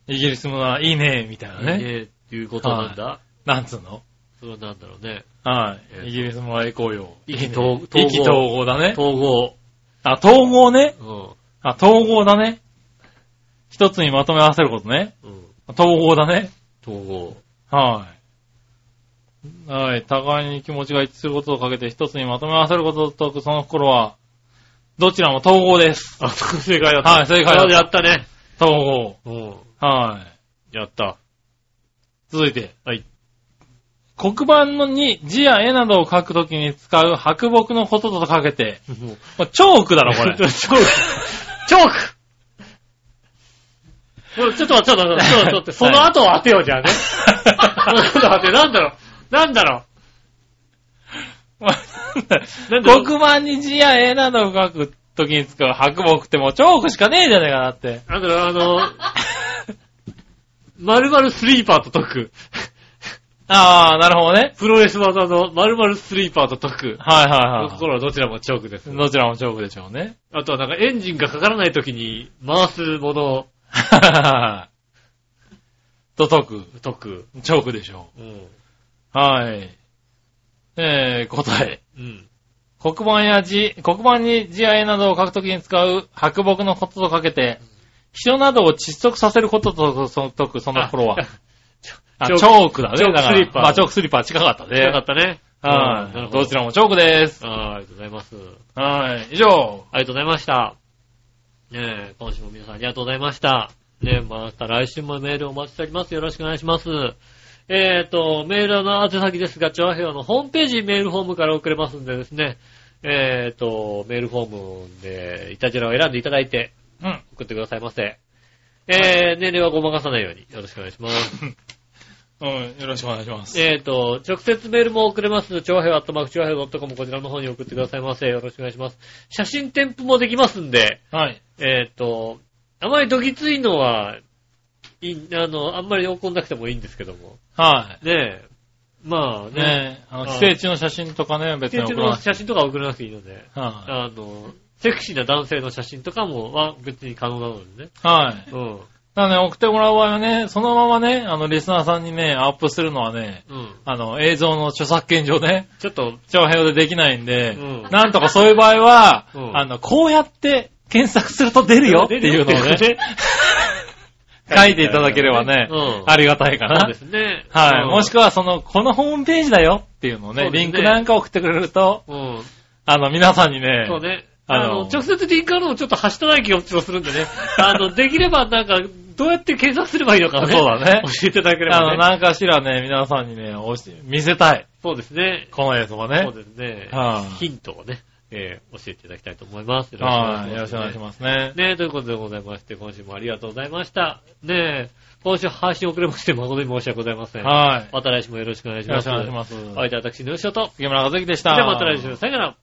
い。イギリスもいいね、みたいないね。いねっていうことなんだ。なんつうの？それはなんだろうね。はい。えーとイギリス村へ行こうよ。意気統合意気統合だね。統合。あ、統合ね。うん。あ、統合だね。一つにまとめ合わせることね。うん。統合だね。統合。はい。はい。互いに気持ちが一致することをかけて一つにまとめ合わせることを解くその心は、どちらも統合です。あ、正解だった。はい正解だったあやったね。統合。うん。はい。やった。続いて。はい。黒板のに字や絵などを書くときに使う白木のこととかけて、チョークだろ、これ。チョーク。チョークちょっと待って、ちょっと待って、ちょっと その後を当てよう、じゃあね。その後を当て、なんだろう。なんだろ なんだろう？黒板に字や絵などを書くときに使う白木ってもうチョークしかねえじゃねえかなって。う。なんだろう、あの、〇〇スリーパーと解く。ああ、なるほどね。プロレス技の〇〇スリーパーと解く。はいはいはい。この心はどちらもチョークです。どちらもチョークでしょうね。あとはなんかエンジンがかからない時に回すものをと解く。解く。チョークでしょうん。う。はい。えー、答え。うん。黒板や字、黒板に字や絵などを書くときに使う白木のこととかけて、人などを窒息させることとその解くその頃は。あ、チチョークだね。チョークスリッパーまあ、チョークスリッパー近かったね。よかったね。はい。うんど。どちらもチョークです。あーありがとうございます。はい。以上。ありがとうございました。ねえ、今週も皆さんありがとうございました。ねえ、また来週もメールお待ちしております。よろしくお願いします。えーと、メールの宛先ですが、チョアヘヨのホームページメールフォームから送れますんでですね、えーと、メールフォームで、イタジラを選んでいただいて、うん。送ってくださいませ。えー、年齢はごまかさないようによろしくお願いします。うん。よろしくお願いします。えーと、直接メールも送れます。超平アットマーク超平 .com こちらの方に送ってくださいませ。よろしくお願いします。写真添付もできますんで、はい。えーと、あまりドギツいのは、いい、あの、あんまり怒んなくてもいいんですけども。はねえ。まあい。ね、ねえ、あの、はい寄生虫の写真とかね、別に成送らなくて。虫の写真とか送らなくていいので、はあの、セクシーな男性の写真とかも、は別に可能なのでね。い。はい。うん。ただね、送ってもらう場合はね、そのままね、あの、リスナーさんにね、アップするのはね、うん。あの、映像の著作権上ね、ちょっと、長編でできないんで、うんなんとかそういう場合は、うんあの、こうやって検索すると出るよっていうのをね、書いていただければね、うんありがたいかなそうで。すね。はい。うんもしくは、その、このホームページだよっていうのをね、そうですねリンクなんか送ってくれると、うん。あの、皆さんにね、そうね。あのあの、直接リンクあるのちょっとはしたない気がするんでね。あの、できればなんか、どうやって検索すればいいのかね。そうだね教えていただければあの、ね。なんかしらね、皆さんにね、おし見せたい。そうですね。この映像はねそう。ですね。はいヒントをね、えー教えていただきたいと思います。よはい。よろしくお願いしす。ますね。ねえ、ということでございまして、今週もありがとうございました。ねえ、今週配信遅れまして誠に申し訳ございません。はい。また来週もよろしくお願いしよろします。くお願いします。お相手は私のよしおと。杉村和之でした。ではまた来週、さよなら。